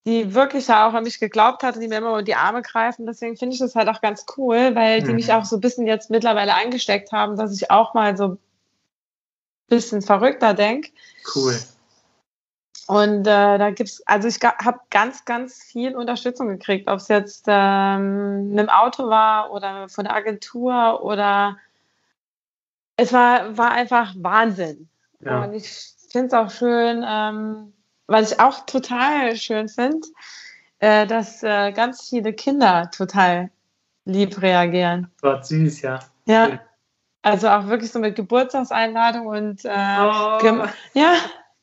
die wirklich auch an mich geglaubt hat und die mir immer in die Arme greifen. Deswegen finde ich das halt auch ganz cool, weil die mhm. mich auch so ein bisschen jetzt mittlerweile angesteckt haben, dass ich auch mal so ein bisschen verrückter denke. Cool. Und äh, da gibt's, also ich habe ganz, ganz viel Unterstützung gekriegt, ob es jetzt ähm, mit dem Auto war oder von der Agentur oder es war, war einfach Wahnsinn. Ja. Und ich finde es auch schön, ähm, was ich auch total schön finde, äh, dass äh, ganz viele Kinder total lieb reagieren. War süß, ja. Ja. Also auch wirklich so mit Geburtstagseinladung und äh, oh. ja,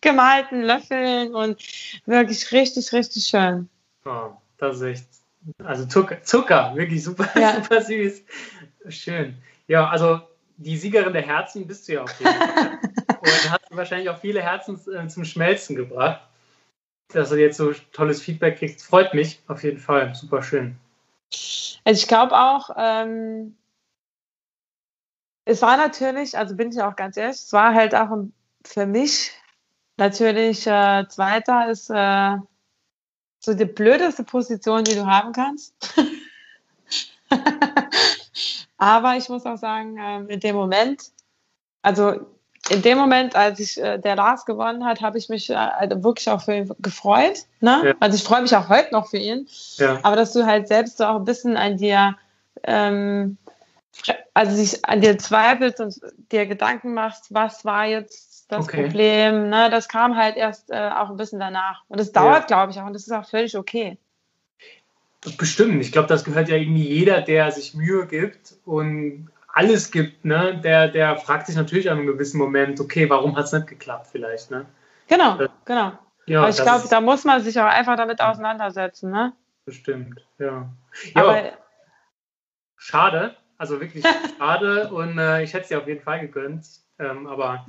gemalten Löffeln und wirklich richtig, richtig schön. Oh, das ist echt, also Zucker, Zucker wirklich super, Ja. *laughs* super süß. Schön. Ja, also die Siegerin der Herzen bist du ja auf jeden Fall. *laughs* Und hast wahrscheinlich auch viele Herzen äh, zum Schmelzen gebracht. Dass du jetzt so tolles Feedback kriegst, freut mich auf jeden Fall. Super schön. Also ich glaube auch, ähm, es war natürlich, also bin ich auch ganz ehrlich, es war halt auch für mich natürlich, äh, Zweiter ist äh, so die blödeste Position, die du haben kannst. *laughs* Aber ich muss auch sagen, ähm, in dem Moment, also in dem Moment, als ich äh, der Lars gewonnen hat, habe ich mich äh, also wirklich auch für ihn gefreut. Ne? Ja. Also ich freue mich auch heute noch für ihn. Ja, Aber dass du halt selbst so auch ein bisschen an dir, ähm, also sich an dir zweifelst und dir Gedanken machst, was war jetzt das Okay. Problem, ne? Das kam halt erst äh, auch ein bisschen danach. Und das dauert, glaube ich, auch. Und das ist auch völlig okay. bestimmt. Ich glaube, das gehört ja irgendwie jeder, der sich Mühe gibt und alles gibt, ne? Der, der fragt sich natürlich an einem gewissen Moment, okay, warum hat es nicht geklappt vielleicht, ne? Genau, Ja. genau. Ja, Aber ich das glaube, da muss man sich auch einfach damit auseinandersetzen, ne? bestimmt, ja. Ja, Aber schade, also wirklich *laughs* schade und äh, ich hätte es dir auf jeden Fall gegönnt. Ähm, aber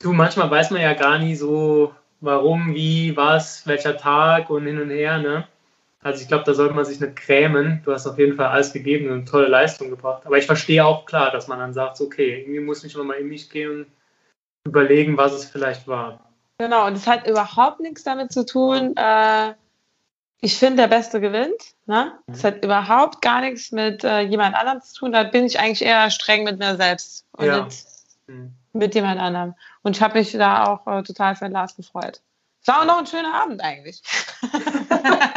du, manchmal weiß man ja gar nie so, warum, wie, was, welcher Tag und hin und her, ne? Also ich glaube, da sollte man sich nicht grämen. Du hast auf jeden Fall alles gegeben und eine tolle Leistung gebracht. Aber ich verstehe auch klar, dass man dann sagt, okay, irgendwie muss ich nochmal in mich gehen und überlegen, was es vielleicht war. Genau, und es hat überhaupt nichts damit zu tun, äh, ich finde, der Beste gewinnt. Ne? Es hat überhaupt gar nichts mit äh, jemand anderem zu tun. Da bin ich eigentlich eher streng mit mir selbst und Ja. Hm. Mit jemand anderem. Und ich habe mich da auch äh, total für Lars gefreut. Es war auch noch ein schöner Abend eigentlich. *laughs*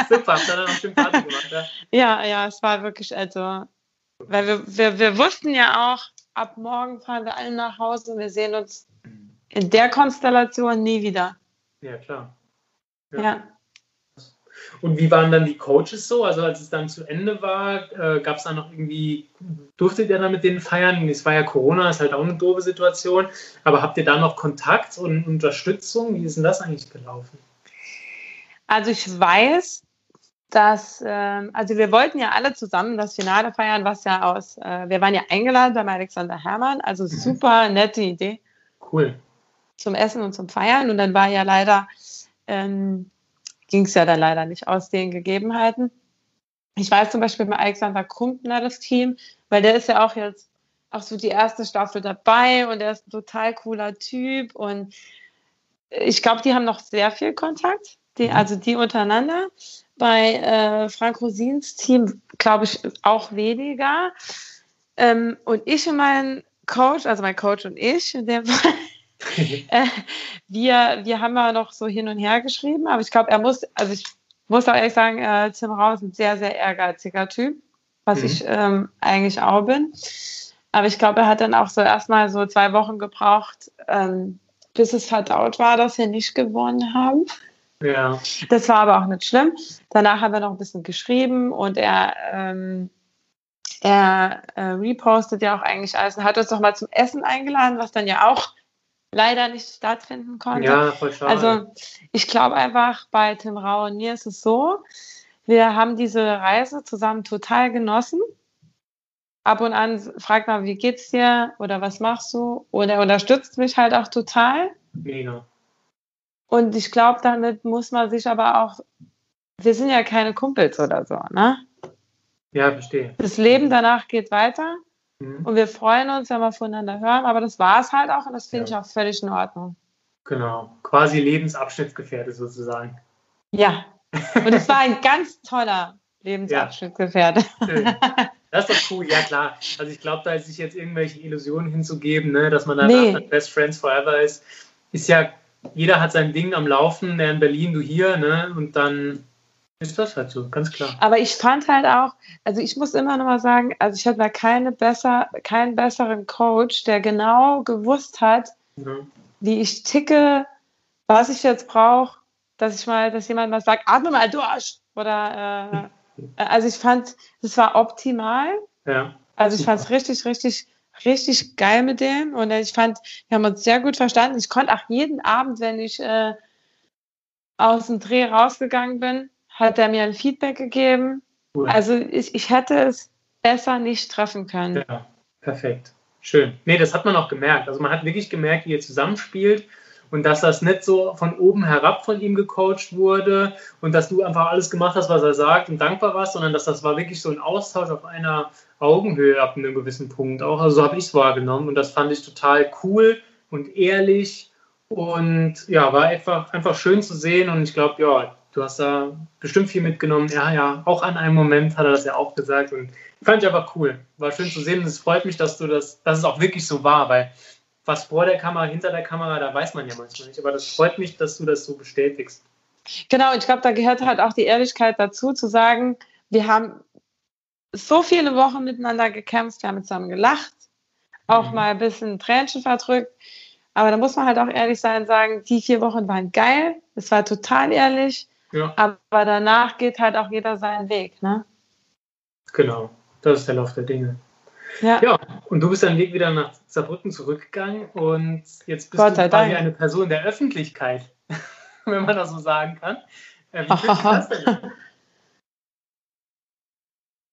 Super, habt ihr dann noch schön Party gemacht, ja? ja, ja, es war wirklich, also, weil wir, wir, wir wussten ja auch, ab morgen fahren wir alle nach Hause und wir sehen uns in der Konstellation nie wieder. Ja, klar. Ja. Und wie waren dann die Coaches so? Also als es dann zu Ende war, äh, gab es dann noch irgendwie, durftet ihr dann mit denen feiern? Es war ja Corona, ist halt auch eine doofe Situation. Aber habt ihr da noch Kontakt und Unterstützung? Wie ist denn das eigentlich gelaufen? Also ich weiß, dass, ähm, also wir wollten ja alle zusammen das Finale feiern, was ja aus, äh, wir waren ja eingeladen beim Alexander Herrmann, also super nette Idee Cool. zum Essen und zum Feiern. Und dann war ja leider, ähm, ging es ja dann leider nicht aus den Gegebenheiten. Ich weiß zum Beispiel bei Alexander Krumpner das Team, weil der ist ja auch jetzt auch so die erste Staffel dabei und er ist ein total cooler Typ und ich glaube, die haben noch sehr viel Kontakt, die, Mhm. also die untereinander. Bei äh, Frank Rosins Team glaube ich auch weniger. Ähm, und ich und mein Coach, also mein Coach und ich in dem *laughs* Fall, *laughs* äh, wir, wir haben ja noch so hin und her geschrieben, aber ich glaube, er muss, also ich muss auch ehrlich sagen, äh, Tim Raus ist ein sehr, sehr ehrgeiziger Typ, was Mhm. ich ähm, eigentlich auch bin. Aber ich glaube, er hat dann auch so erstmal so zwei Wochen gebraucht, ähm, bis es verdaut war, dass wir nicht gewonnen haben. ja, Das war aber auch nicht schlimm. Danach haben wir noch ein bisschen geschrieben und er, ähm, er äh, repostet ja auch eigentlich alles und hat uns noch mal zum Essen eingeladen, was dann ja auch leider nicht stattfinden konnte. ja, voll schade. Also ich glaube einfach, bei Tim Rau und mir ist es so, wir haben diese Reise zusammen total genossen. Ab und an fragt man, wie geht's dir oder was machst du? Und er unterstützt mich halt auch total. Mega. Und ich glaube, damit muss man sich aber auch, wir sind ja keine Kumpels oder so, ne? Ja, verstehe. Das Leben danach geht weiter Mhm. und wir freuen uns, wenn wir voneinander hören, aber das war es halt auch und das finde Ja. ich auch völlig in Ordnung. Genau. Quasi Lebensabschnittsgefährte sozusagen. Ja. Und es war ein ganz toller Lebensabschnittsgefährte. Schön. Das ist doch cool, ja klar. Also ich glaube, da sich jetzt irgendwelche Illusionen hinzugeben, ne, dass man danach Nee. dann Best Friends Forever ist, ist ja, jeder hat sein Ding am Laufen, der in Berlin, du hier, ne? Und dann ist das halt so, ganz klar. Aber ich fand halt auch, also ich muss immer noch mal sagen, also ich hatte da keine besser, keinen besseren Coach, der genau gewusst hat, Ja. wie ich ticke, was ich jetzt brauche, dass ich mal, dass jemand mal sagt, atme mal durch. Oder äh, also ich fand, das war optimal. ja. Also ich fand es richtig, richtig, richtig geil mit dem. Und ich fand, wir haben uns sehr gut verstanden. Ich konnte auch jeden Abend, wenn ich äh, aus dem Dreh rausgegangen bin, hat er mir ein Feedback gegeben. Cool. Also ich, ich hätte es besser nicht treffen können. Ja, perfekt. Schön. Nee, das hat man auch gemerkt. Also man hat wirklich gemerkt, wie ihr zusammenspielt und dass das nicht so von oben herab von ihm gecoacht wurde und dass du einfach alles gemacht hast, was er sagt und dankbar warst, sondern dass das war wirklich so ein Austausch auf einer Augenhöhe ab einem gewissen Punkt auch. Also so habe ich es wahrgenommen und das fand ich total cool und ehrlich und ja, war einfach, einfach schön zu sehen und ich glaube, ja, du hast da bestimmt viel mitgenommen. Ja, ja, auch an einem Moment hat er das ja auch gesagt und fand ich einfach cool. War schön zu sehen und es freut mich, dass du das, dass es auch wirklich so war, weil was vor der Kamera, hinter der Kamera, da weiß man ja manchmal nicht. Aber das freut mich, dass du das so bestätigst. Genau, ich glaube, da gehört halt auch die Ehrlichkeit dazu, zu sagen, wir haben so viele Wochen miteinander gekämpft, wir haben zusammen gelacht, auch mhm. mal ein bisschen Tränchen verdrückt. Aber da muss man halt auch ehrlich sein und sagen, die vier Wochen waren geil, es war total ehrlich, ja. aber danach geht halt auch jeder seinen Weg. Ne? Genau, das ist der Lauf der Dinge. Ja. ja, und du bist deinen Weg wieder nach Saarbrücken zurückgegangen und jetzt bist Gott du quasi eine Person der Öffentlichkeit, *laughs* wenn man das so sagen kann. Äh, wie das denn? *laughs*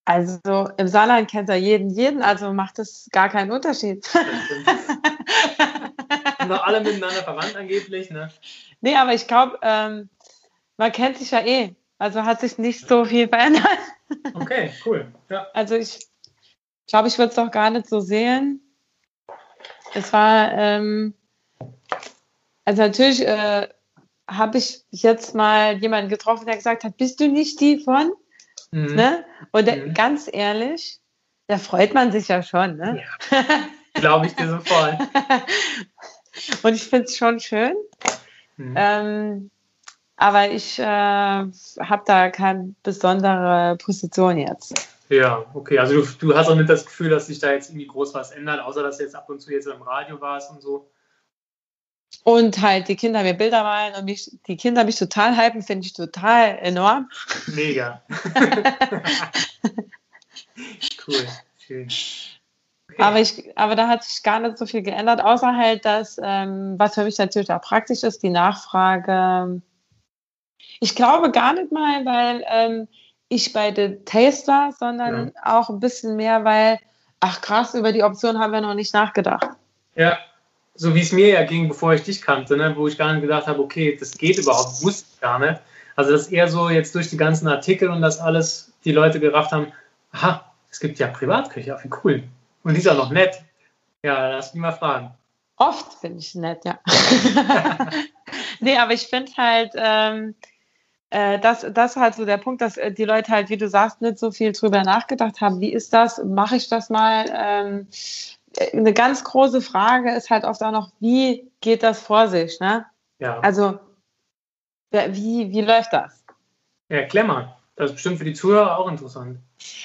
Also im Saarland kennt er jeden, jeden, also macht das gar keinen Unterschied. *laughs* sind noch alle miteinander verwandt angeblich, ne? Nee, aber ich glaube, ähm, man kennt sich ja eh. Also hat sich nicht so viel verändert. Okay, cool. Ja. Also ich glaube, ich würde es auch gar nicht so sehen. Es war, ähm, also natürlich äh, habe ich jetzt mal jemanden getroffen, der gesagt hat, bist du nicht die von? Mhm. Ne? Und der, mhm. ganz ehrlich, da freut man sich ja schon. Ne? Ja. Glaube ich dir sofort. *laughs* Und ich finde es schon schön. Mhm. Ähm, aber ich äh, habe da keine besondere Position jetzt. Ja, okay. Also du, du hast auch nicht das Gefühl, dass sich da jetzt irgendwie groß was ändert, außer dass du jetzt ab und zu jetzt im Radio warst und so. Und halt die Kinder mir Bilder malen und mich, die Kinder mich total hypen, finde ich total enorm. Mega. *laughs* cool, schön. Okay. Aber, ich, aber da hat sich gar nicht so viel geändert, außer halt, dass, ähm, was für mich natürlich auch praktisch ist, die Nachfrage. Ich glaube gar nicht mal, weil ähm, ich bei The Taste war, sondern ja. auch ein bisschen mehr, weil, ach krass, über die Option haben wir noch nicht nachgedacht. Ja, so wie es mir ja ging, bevor ich dich kannte, ne? wo ich gar nicht gedacht habe, okay, das geht überhaupt, wusste ich gar nicht. Also das ist eher so jetzt durch die ganzen Artikel und das alles die Leute gerafft haben, aha, es gibt ja Privatküche, wie cool. Und die ist auch noch nett. Ja, lass mich mal fragen. Oft finde ich nett, ja. *laughs* nee, aber ich finde halt, ähm, äh, das, das ist halt so der Punkt, dass äh, die Leute halt, wie du sagst, nicht so viel drüber nachgedacht haben. Wie ist das? Mache ich das mal? Ähm, äh, eine ganz große Frage ist halt oft auch noch, wie geht das vor sich? Ne? Ja. Also, wie, wie läuft das? Ja, mal. Das ist bestimmt für die Zuhörer auch interessant.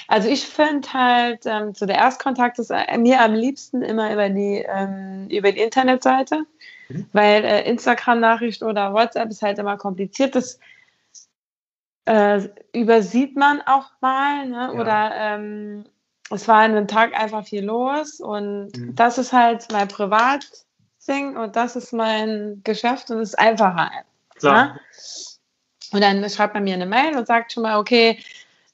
Also ich finde halt, ähm, so der Erstkontakt ist äh, mir am liebsten immer über die, ähm, über die Internetseite, mhm. weil äh, Instagram-Nachricht oder WhatsApp ist halt immer kompliziert. Das äh, übersieht man auch mal. Ne? Ja. Oder ähm, es war an einem Tag einfach viel los und mhm. das ist halt mein Privatding und das ist mein Geschäft und es ist einfacher. Klar. Ne? Und dann schreibt man mir eine Mail und sagt schon mal, okay,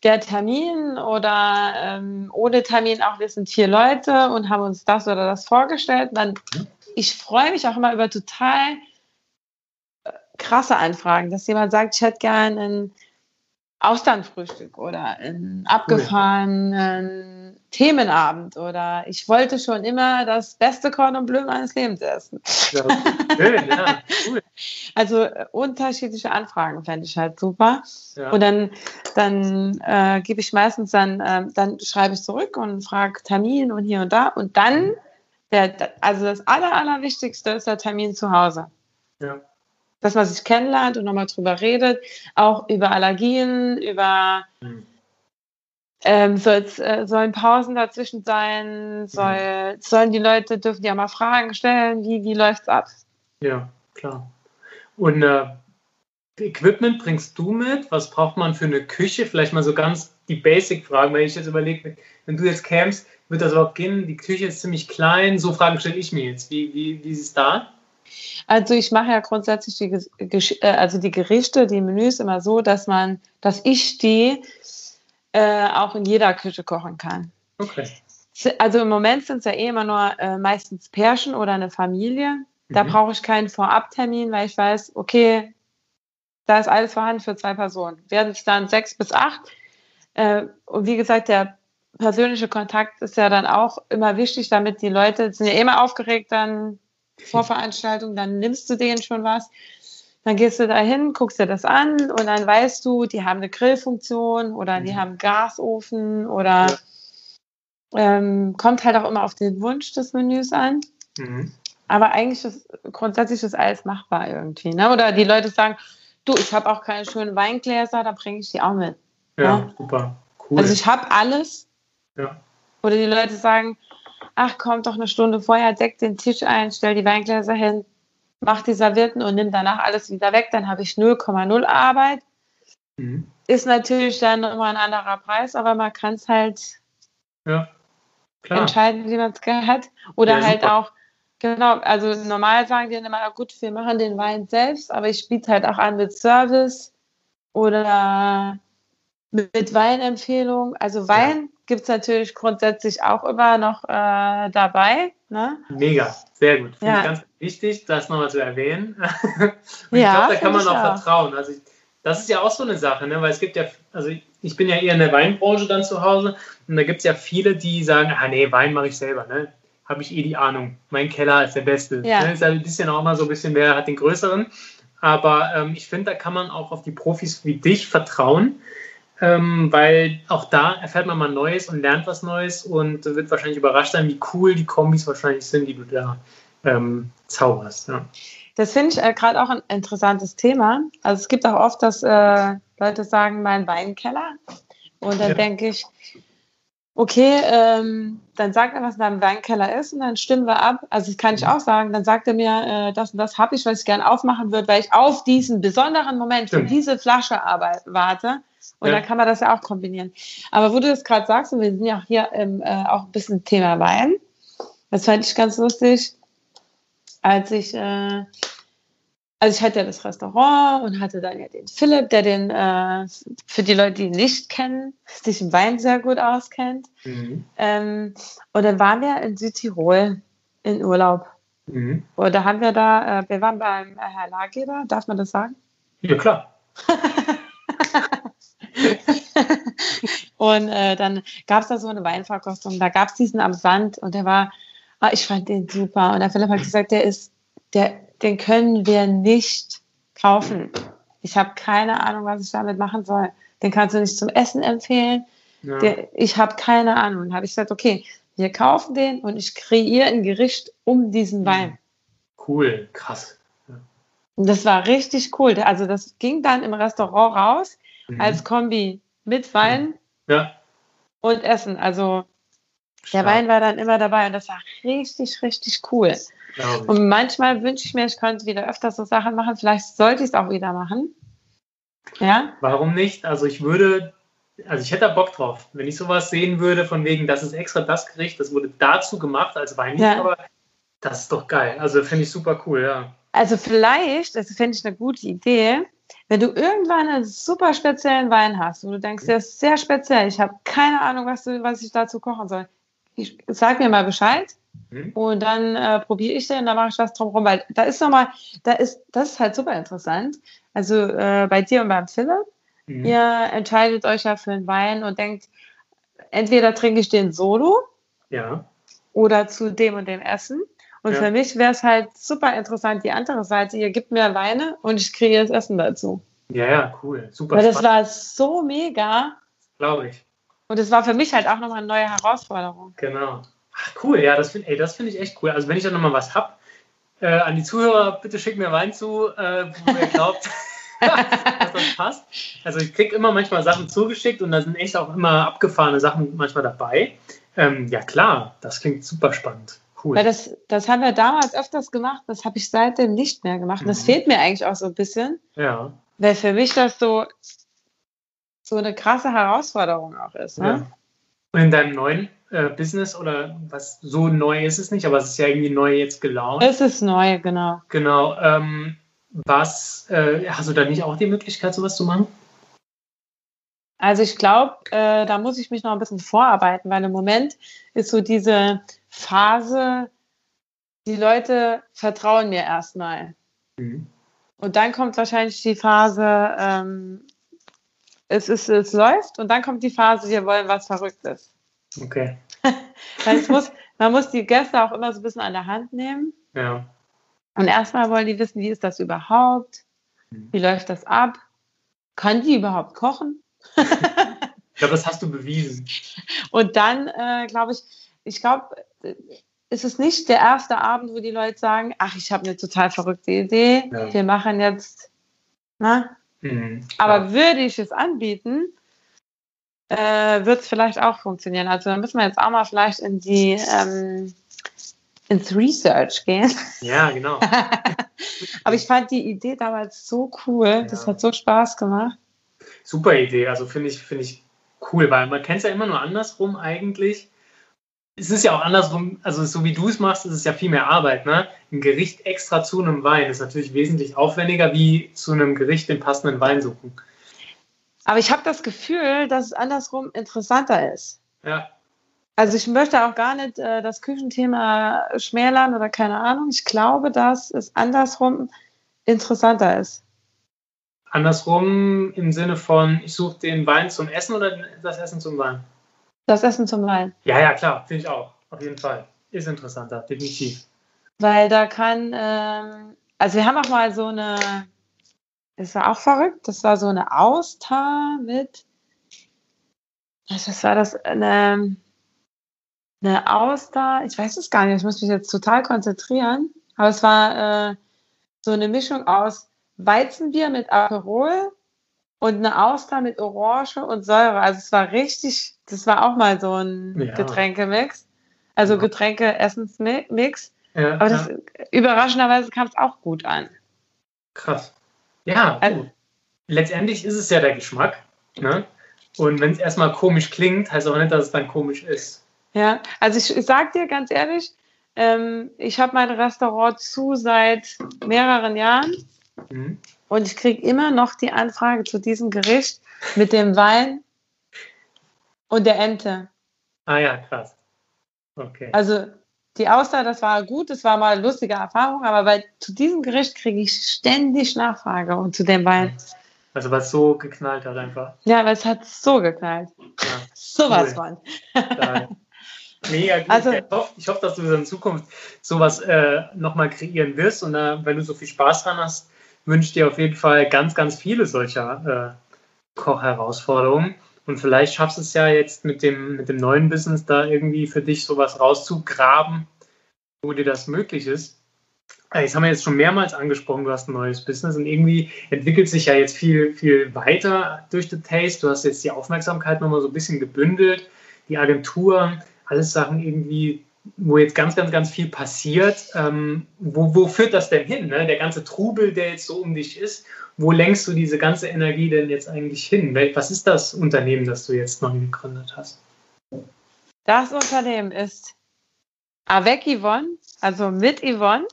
der Termin oder ähm, ohne Termin auch, wir sind vier Leute und haben uns das oder das vorgestellt. Dann, mhm. ich freue mich auch immer über total äh, krasse Anfragen, dass jemand sagt, ich hätte gerne einen Austernfrühstück oder einen abgefahrenen Themenabend oder ich wollte schon immer das beste Cordon Bleu meines Lebens essen. Ja, schön, ja, cool. *laughs* Also äh, unterschiedliche Anfragen fände ich halt super. Ja. Und dann, dann äh, gebe ich meistens dann, äh, dann schreibe ich zurück und frage Termin und hier und da. Und dann, der, also das Aller, Allerwichtigste ist der Termin zu Hause. Ja dass man sich kennenlernt und nochmal drüber redet, auch über Allergien, über mhm. ähm, äh, sollen Pausen dazwischen sein, soll, mhm. sollen die Leute, dürfen ja mal Fragen stellen, wie, wie läuft es ab? Ja, klar. Und äh, Equipment bringst du mit? Was braucht man für eine Küche? Vielleicht mal so ganz die Basic-Fragen, weil ich jetzt überlege, wenn du jetzt campst, wird das überhaupt gehen? Die Küche ist ziemlich klein. So Fragen stelle ich mir jetzt. Wie, wie, wie ist es da? Also ich mache ja grundsätzlich die, äh, also die Gerichte, die Menüs immer so, dass man, dass ich die äh, auch in jeder Küche kochen kann. Okay. Also im Moment sind es ja eh immer nur äh, meistens Pärchen oder eine Familie. Da mhm. brauche ich keinen Vorabtermin, weil ich weiß, okay, da ist alles vorhanden für zwei Personen. Werden es dann sechs bis acht. Äh, und wie gesagt, der persönliche Kontakt ist ja dann auch immer wichtig, damit die Leute sind ja immer aufgeregt, dann vor Veranstaltung, dann nimmst du denen schon was. Dann gehst du da hin, guckst dir das an und dann weißt du, die haben eine Grillfunktion oder die mhm. haben einen Gasofen oder ja. ähm, kommt halt auch immer auf den Wunsch des Menüs an. Mhm. Aber eigentlich ist grundsätzlich ist alles machbar irgendwie. Ne? Oder die Leute sagen, du, ich habe auch keine schönen Weingläser, da bringe ich die auch mit. Ja, ja? Ne? super. Cool. Also ich habe alles. Ja. Oder die Leute sagen, ach, kommt doch eine Stunde vorher, deck den Tisch ein, stell die Weingläser hin, mach die Servietten und nimm danach alles wieder weg, dann habe ich 0,0 Arbeit. Mhm. Ist natürlich dann immer ein anderer Preis, aber man kann es halt ja, entscheiden, wie man es hat. Oder ja, halt super. auch, genau, also normal sagen die immer, gut, wir machen den Wein selbst, aber ich biete halt auch an mit Service oder mit Weinempfehlung. Also Wein gibt es natürlich grundsätzlich auch immer noch äh, dabei. Ne? Mega, sehr gut. Finde ja. ich ganz wichtig, das nochmal zu erwähnen. *laughs* Und ja, ich glaube, da kann man auch, auch vertrauen. Also ich, das ist ja auch so eine Sache, ne? weil es gibt ja, also ich bin ja eher in der Weinbranche dann zu Hause und da gibt es ja viele, die sagen, ah nee, Wein mache ich selber, ne? Habe ich eh die Ahnung. Mein Keller ist der beste. Ja. Ne? Ist ja ein bisschen auch mal so ein bisschen, wer hat den größeren. Aber ähm, ich finde, da kann man auch auf die Profis wie dich vertrauen, ähm, weil auch da erfährt man mal Neues und lernt was Neues und wird wahrscheinlich überrascht sein, wie cool die Kombis wahrscheinlich sind, die du da ähm, zauberst. Ja. Das finde ich äh, gerade auch ein interessantes Thema. Also es gibt auch oft, dass äh, Leute sagen, mein Weinkeller. Und dann ja. denke ich, okay, ähm, dann sagt er, was in deinem Weinkeller ist und dann stimmen wir ab. Also das kann ich mhm. auch sagen. Dann sagt er mir, äh, das und das habe ich, was ich gerne aufmachen würde, weil ich auf diesen besonderen Moment für diese Flasche arbeite, warte. Und ja. dann kann man das ja auch kombinieren. Aber wo du das gerade sagst, und wir sind ja auch hier im, äh, auch ein bisschen Thema Wein, das fand ich ganz lustig, als ich, äh, also ich hatte ja das Restaurant und hatte dann ja den Philipp, der den, äh, für die Leute, die ihn nicht kennen, sich im Wein sehr gut auskennt. Mhm. Ähm, und dann waren wir in Südtirol in Urlaub. Mhm. Und da haben wir da, äh, wir waren beim Herr Lageber, darf man das sagen? Ja, klar. *laughs* *laughs* und äh, dann gab es da so eine Weinverkostung. Da gab es diesen am Sand und der war, ah, ich fand den super. Und der Philipp hat gesagt, der ist, der, den können wir nicht kaufen. Ich habe keine Ahnung, was ich damit machen soll. Den kannst du nicht zum Essen empfehlen. Ja. Der, ich habe keine Ahnung. Dann habe ich gesagt, okay, wir kaufen den und ich kreiere ein Gericht um diesen Wein. Cool, krass. Und das war richtig cool. Also das ging dann im Restaurant raus mhm. als Kombi mit Wein ja. und Essen. Also der Wein war dann immer dabei und das war richtig, richtig cool. Und manchmal wünsche ich mir, ich könnte wieder öfter so Sachen machen. Vielleicht sollte ich es auch wieder machen. Ja? Warum nicht? Also ich würde, also ich hätte da Bock drauf, wenn ich sowas sehen würde, von wegen, das ist extra das Gericht, das wurde dazu gemacht als Wein, ja. aber das ist doch geil. Also finde ich super cool, ja. Also vielleicht, das finde ich eine gute Idee, wenn du irgendwann einen super speziellen Wein hast und du denkst, der ist sehr speziell, ich habe keine Ahnung, was, du, was ich dazu kochen soll, ich, sag mir mal Bescheid mhm. und dann äh, probiere ich den und dann mache ich was drumherum, weil da ist nochmal, da ist, das ist halt super interessant. Also äh, bei dir und beim Philipp, mhm. ihr entscheidet euch ja für einen Wein und denkt, entweder trinke ich den solo ja. oder zu dem und dem Essen. Und ja. für mich wäre es halt super interessant, die andere Seite. Ihr gebt mir Weine und ich kriege das Essen dazu. Ja, ja, cool. Super. Weil das spannend. war so mega. Glaube ich. Und es war für mich halt auch nochmal eine neue Herausforderung. Genau. Ach, cool, ja, das finde find ich echt cool. Also, wenn ich da nochmal was habe, äh, an die Zuhörer, bitte schickt mir Wein zu, äh, wo ihr glaubt, *laughs* dass das passt. Also, ich kriege immer manchmal Sachen zugeschickt und da sind echt auch immer abgefahrene Sachen manchmal dabei. Ähm, ja, klar, das klingt super spannend. Cool. Weil das, das haben wir damals öfters gemacht, das habe ich seitdem nicht mehr gemacht. Mhm. Das fehlt mir eigentlich auch so ein bisschen. Ja. Weil für mich das so, so eine krasse Herausforderung auch ist. Ne? Ja. Und in deinem neuen äh, Business oder was so neu ist es nicht, aber es ist ja irgendwie neu jetzt gelaunt. Es ist neu, genau. Genau. Ähm, was, äh, hast du da nicht auch die Möglichkeit, sowas zu machen? Also ich glaube, äh, da muss ich mich noch ein bisschen vorarbeiten, weil im Moment ist so diese Phase, die Leute vertrauen mir erstmal. Mhm. Und dann kommt wahrscheinlich die Phase, ähm, es, ist, es läuft und dann kommt die Phase, wir wollen was Verrücktes. Okay. *laughs* Muss, man muss die Gäste auch immer so ein bisschen an der Hand nehmen. Ja. Und erstmal wollen die wissen, wie ist das überhaupt? Mhm. Wie läuft das ab? Kann die überhaupt kochen? ich glaube, das hast du *laughs* bewiesen. Und dann, äh, glaube ich, ich glaube, ist es nicht der erste Abend, wo die Leute sagen, ach, ich habe eine total verrückte Idee, ja. wir machen jetzt, na? Mhm, Aber würde ich es anbieten, äh, wird es vielleicht auch funktionieren. Also dann müssen wir jetzt auch mal vielleicht in die ähm, ins Research gehen. Ja, genau. *laughs* Aber ich fand die Idee damals so cool. Ja. Das hat so Spaß gemacht. Super Idee. Also finde ich, finde ich cool, weil man kennt es ja immer nur andersrum eigentlich es ist ja auch andersrum, also so wie du es machst, ist es ja viel mehr Arbeit. Ne? Ein Gericht extra zu einem Wein ist natürlich wesentlich aufwendiger, wie zu einem Gericht den passenden Wein suchen. Aber ich habe das Gefühl, dass es andersrum interessanter ist. Ja. Also ich möchte auch gar nicht äh, das Küchenthema schmälern oder keine Ahnung. Ich glaube, dass es andersrum interessanter ist. Andersrum im Sinne von, ich suche den Wein zum Essen oder das Essen zum Wein? Das Essen zum Wein. Ja, ja, klar, finde ich auch. Auf jeden Fall. Ist interessanter, definitiv. Weil da kann, ähm, also wir haben auch mal so eine, das war auch verrückt, das war so eine Auster mit, was war das, eine, eine Auster, ich weiß es gar nicht, ich muss mich jetzt total konzentrieren, aber es war äh, so eine Mischung aus Weizenbier mit Aperol und eine Auster mit Orange und Säure. Also es war richtig, das war auch mal so ein ja. Getränkemix. Also ja. Getränke-Essensmix. Ja, Aber das, überraschenderweise kam es auch gut an. Krass. Ja, also, letztendlich ist es ja der Geschmack. Ne? Und wenn es erstmal komisch klingt, heißt auch nicht, dass es dann komisch ist. Ja, also ich, ich sag dir ganz ehrlich, ähm, ich habe mein Restaurant zu seit mehreren Jahren. Mhm. Und ich kriege immer noch die Anfrage zu diesem Gericht mit dem Wein und der Ente. Ah ja, krass. Okay. Also die Auster, das war gut, das war mal eine lustige Erfahrung, aber bei, zu diesem Gericht kriege ich ständig Nachfrage und zu dem Wein. Also was so geknallt hat einfach. Ja, weil es hat so geknallt. Ja, *laughs* Sowas cool. von. Mega gut. Also, ich, hoffe, ich hoffe, dass du in Zukunft sowas äh, nochmal kreieren wirst und äh, wenn du so viel Spaß dran hast, wünsche dir auf jeden Fall ganz, ganz viele solcher äh, Kochherausforderungen. Und vielleicht schaffst du es ja jetzt mit dem, mit dem neuen Business da irgendwie für dich sowas rauszugraben, wo dir das möglich ist. Äh, das haben wir jetzt schon mehrmals angesprochen, du hast ein neues Business und irgendwie entwickelt sich ja jetzt viel, viel weiter durch The Taste. Du hast jetzt die Aufmerksamkeit nochmal so ein bisschen gebündelt, die Agentur, alles Sachen irgendwie, wo jetzt ganz, ganz, ganz viel passiert. Ähm, wo, wo führt das denn hin? Ne? Der ganze Trubel, der jetzt so um dich ist, wo lenkst du diese ganze Energie denn jetzt eigentlich hin? Was ist das Unternehmen, das du jetzt neu gegründet hast? Das Unternehmen ist Avec Yvonne, also mit Yvonne,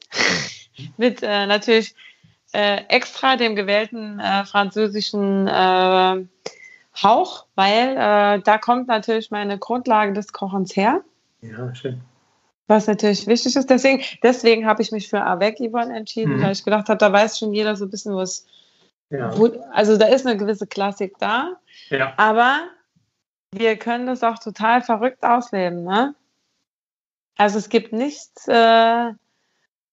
*laughs* mit äh, natürlich äh, extra dem gewählten äh, französischen äh, Hauch, weil äh, da kommt natürlich meine Grundlage des Kochens her. Ja, schön. Was natürlich wichtig ist. Deswegen, deswegen habe ich mich für Avec Yvonne entschieden, mhm. weil ich gedacht habe, da weiß schon jeder so ein bisschen, was. Ja. Wo, also da ist eine gewisse Klassik da. Ja. Aber wir können das auch total verrückt ausleben. Ne? Also es gibt nichts, äh,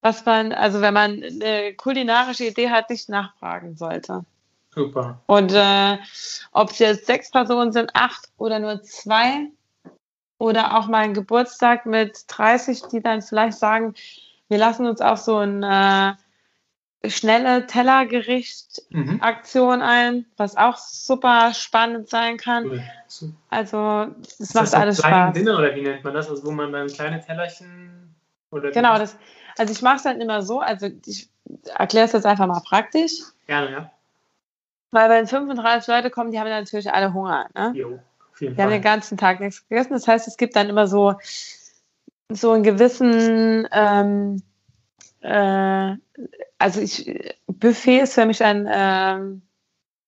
was man, also wenn man eine kulinarische Idee hat, nicht nachfragen sollte. Super. Und äh, ob es jetzt sechs Personen sind, acht oder nur zwei, oder auch mal ein Geburtstag mit 30, die dann vielleicht sagen, wir lassen uns auf so eine äh, schnelle Tellergericht-Aktion mhm. ein, was auch super spannend sein kann. Cool. Also es macht das alles Spaß. Dinner oder wie nennt man das? Also wo man dann kleine Tellerchen oder Genau, das, also ich mache es dann immer so, also ich erkläre es jetzt einfach mal praktisch. Gerne, ja. Weil wenn 35 Leute kommen, die haben natürlich alle Hunger. Ne? Jo. Wir haben den ganzen Tag nichts gegessen. Das heißt, es gibt dann immer so, so einen gewissen, ähm, äh, also ich, Buffet ist für mich ein, ähm,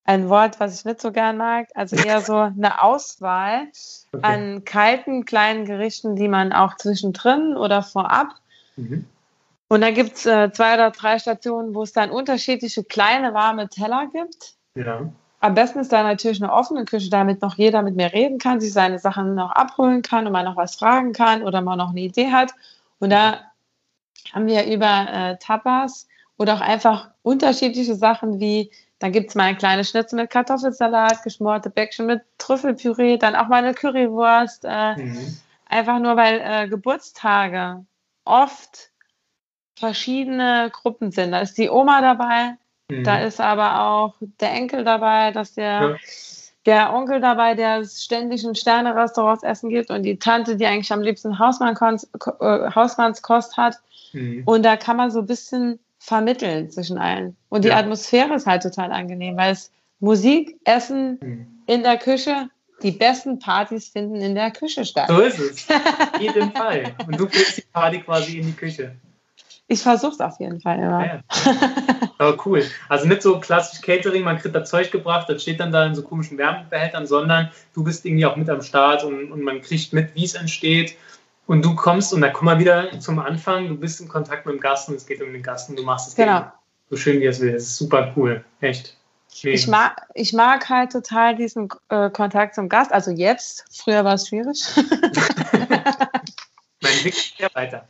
ein Wort, was ich nicht so gern mag. Also *laughs* eher so eine Auswahl okay. an kalten, kleinen Gerichten, die man auch zwischendrin oder vorab. Mhm. Und da gibt es äh, zwei oder drei Stationen, wo es dann unterschiedliche kleine, warme Teller gibt. Ja. Am besten ist da natürlich eine offene Küche, damit noch jeder mit mir reden kann, sich seine Sachen noch abholen kann und man noch was fragen kann oder man noch eine Idee hat. Und da haben wir über äh, Tapas oder auch einfach unterschiedliche Sachen wie, dann gibt es mal ein kleines Schnitzel mit Kartoffelsalat, geschmorte Bäckchen mit Trüffelpüree, dann auch mal eine Currywurst. Äh, mhm. Einfach nur, weil äh, Geburtstage oft verschiedene Gruppen sind. Da ist die Oma dabei, Mhm. Da ist aber auch der Enkel dabei, dass der, ja. der Onkel dabei, der ständig in Sterne-Restaurants essen gibt und die Tante, die eigentlich am liebsten Hausmanns, äh, Hausmannskost hat. Mhm. Und da kann man so ein bisschen vermitteln zwischen allen. Und die ja. Atmosphäre ist halt total angenehm, weil es Musik, Essen mhm. in der Küche, die besten Partys finden in der Küche statt. So ist es. In jedem *laughs* Fall. Und du führst die Party quasi in die Küche. Ich versuche es auf jeden Fall immer. Ja, Aber cool. Also nicht so klassisch Catering, man kriegt das Zeug gebracht, das steht dann da in so komischen Wärmebehältern, sondern du bist irgendwie auch mit am Start und, und man kriegt mit, wie es entsteht. Und du kommst, und da kommen wir wieder zum Anfang, du bist in Kontakt mit dem Gast und es geht um den Gast und du machst es genau. so schön, wie es will. Das ist super cool. Echt. Ich mag, ich mag halt total diesen äh, Kontakt zum Gast. Also jetzt, früher war es schwierig. *laughs* mein Weg ja weiter.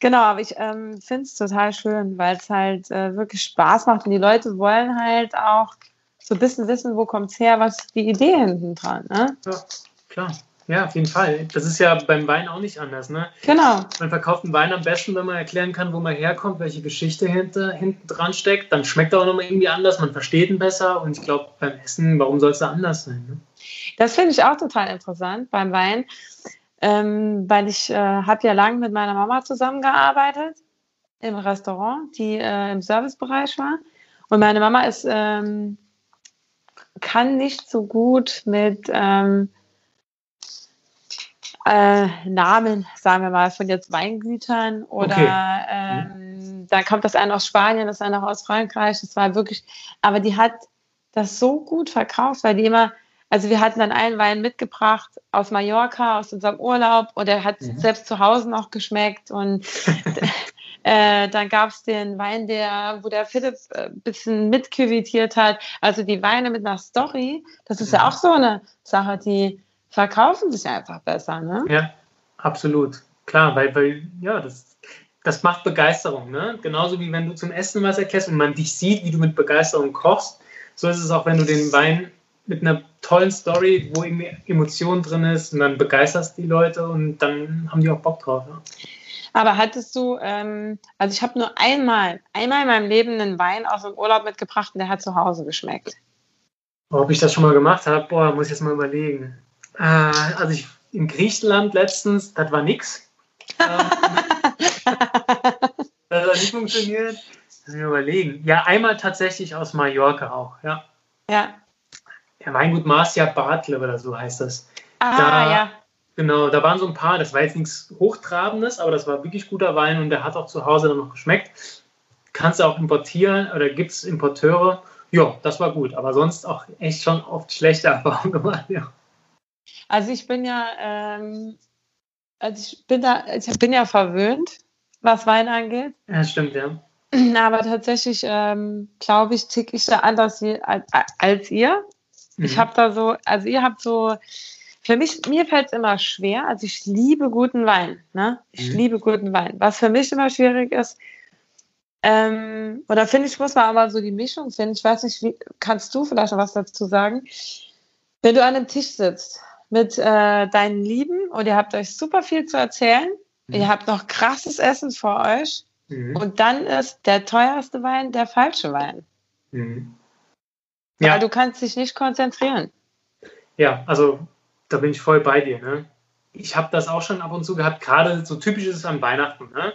Genau, aber ich ähm, finde es total schön, weil es halt äh, wirklich Spaß macht und die Leute wollen halt auch so ein bisschen wissen, wo kommt es her, was ist die Idee hinten dran. Ne? Ja, klar. Ja, auf jeden Fall. Das ist ja beim Wein auch nicht anders. Ne? Genau. Man verkauft einen Wein am besten, wenn man erklären kann, wo man herkommt, welche Geschichte hinter, hinten dran steckt. Dann schmeckt er auch nochmal irgendwie anders, man versteht ihn besser. Und ich glaube, beim Essen, warum soll es da anders sein? Ne? Das finde ich auch total interessant beim Wein ähm, weil ich äh, habe ja lange mit meiner Mama zusammengearbeitet im Restaurant, die äh, im Servicebereich war. Und meine Mama ist, ähm, kann nicht so gut mit ähm, äh, Namen, sagen wir mal, von jetzt Weingütern oder okay. ähm, da kommt das eine aus Spanien, das eine aus Frankreich. Das war wirklich, aber die hat das so gut verkauft, weil die immer also wir hatten dann einen Wein mitgebracht aus Mallorca, aus unserem Urlaub und er hat mhm. selbst zu Hause noch geschmeckt und *laughs* äh, dann gab es den Wein, der, wo der Philipp ein äh, bisschen mitküvitiert hat. Also die Weine mit einer Story, das ist ja, ja mhm. auch so eine Sache, die verkaufen sich einfach besser, ne? Ja, absolut. Klar, weil, weil ja, das, das macht Begeisterung, ne? Genauso wie wenn du zum Essen was erklärst und man dich sieht, wie du mit Begeisterung kochst, so ist es auch, wenn du den Wein mit einer tollen Story, wo irgendwie Emotion drin ist und dann begeisterst die Leute und dann haben die auch Bock drauf. Ja. Aber hattest du, ähm, also ich habe nur einmal, einmal in meinem Leben einen Wein aus dem Urlaub mitgebracht und der hat zu Hause geschmeckt. Ob ich das schon mal gemacht habe, boah, muss ich jetzt mal überlegen. Äh, also ich in Griechenland letztens, das war nix. Ähm, *laughs* das hat nicht funktioniert. Lass mich überlegen. Ja, einmal tatsächlich aus Mallorca auch, ja. Ja, ja, Weingut Marcia Bartle oder so heißt das. Ah, da, ja. Genau, da waren so ein paar, das war jetzt nichts Hochtrabendes, aber das war wirklich guter Wein und der hat auch zu Hause dann noch geschmeckt. Kannst du auch importieren oder gibt es Importeure. Ja, das war gut, aber sonst auch echt schon oft schlechte *laughs* Erfahrungen gemacht, ja. Also ich bin ja, ähm, also ich bin da, ich bin ja verwöhnt, was Wein angeht. Ja, stimmt, ja. *clears throat* Aber tatsächlich, ähm, glaube ich, tick ich da anders als ihr. Mhm. Ich habe da so, also ihr habt so, für mich, mir fällt es immer schwer, also ich liebe guten Wein, ne? Ich mhm. liebe guten Wein. Was für mich immer schwierig ist, ähm, oder finde ich, muss man aber so die Mischung finden. Ich weiß nicht, wie, kannst du vielleicht noch was dazu sagen? Wenn du an einem Tisch sitzt mit äh, deinen Lieben und ihr habt euch super viel zu erzählen, mhm. ihr habt noch krasses Essen vor euch mhm. und dann ist der teuerste Wein der falsche Wein. Mhm. Ja. Weil du kannst dich nicht konzentrieren. Ja, also da bin ich voll bei dir. Ne? Ich habe das auch schon ab und zu gehabt, gerade so typisch ist es an Weihnachten. Ne?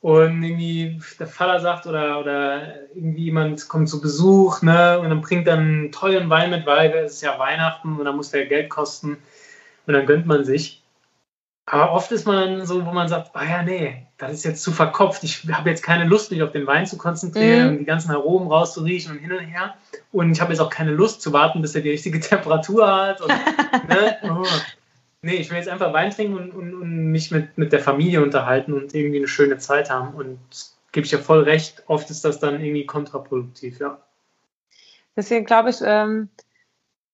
und irgendwie der Vater sagt oder, oder irgendwie jemand kommt zu Besuch ne, und dann bringt dann einen tollen Wein mit, weil es ist ja Weihnachten und dann muss der Geld kosten und dann gönnt man sich. Aber oft ist man dann so, wo man sagt, ah ja, nee, das ist jetzt zu verkopft. Ich habe jetzt keine Lust, mich auf den Wein zu konzentrieren mhm. und die ganzen Aromen rauszuriechen und hin und her. Und ich habe jetzt auch keine Lust zu warten, bis er die richtige *laughs* Temperatur hat. Und, *laughs* ne? oh. Nee, ich will jetzt einfach Wein trinken und, und, und, mich mit, mit der Familie unterhalten und irgendwie eine schöne Zeit haben. Und gebe ich ja voll recht, oft ist das dann irgendwie kontraproduktiv, ja. Deswegen glaube ich, ähm,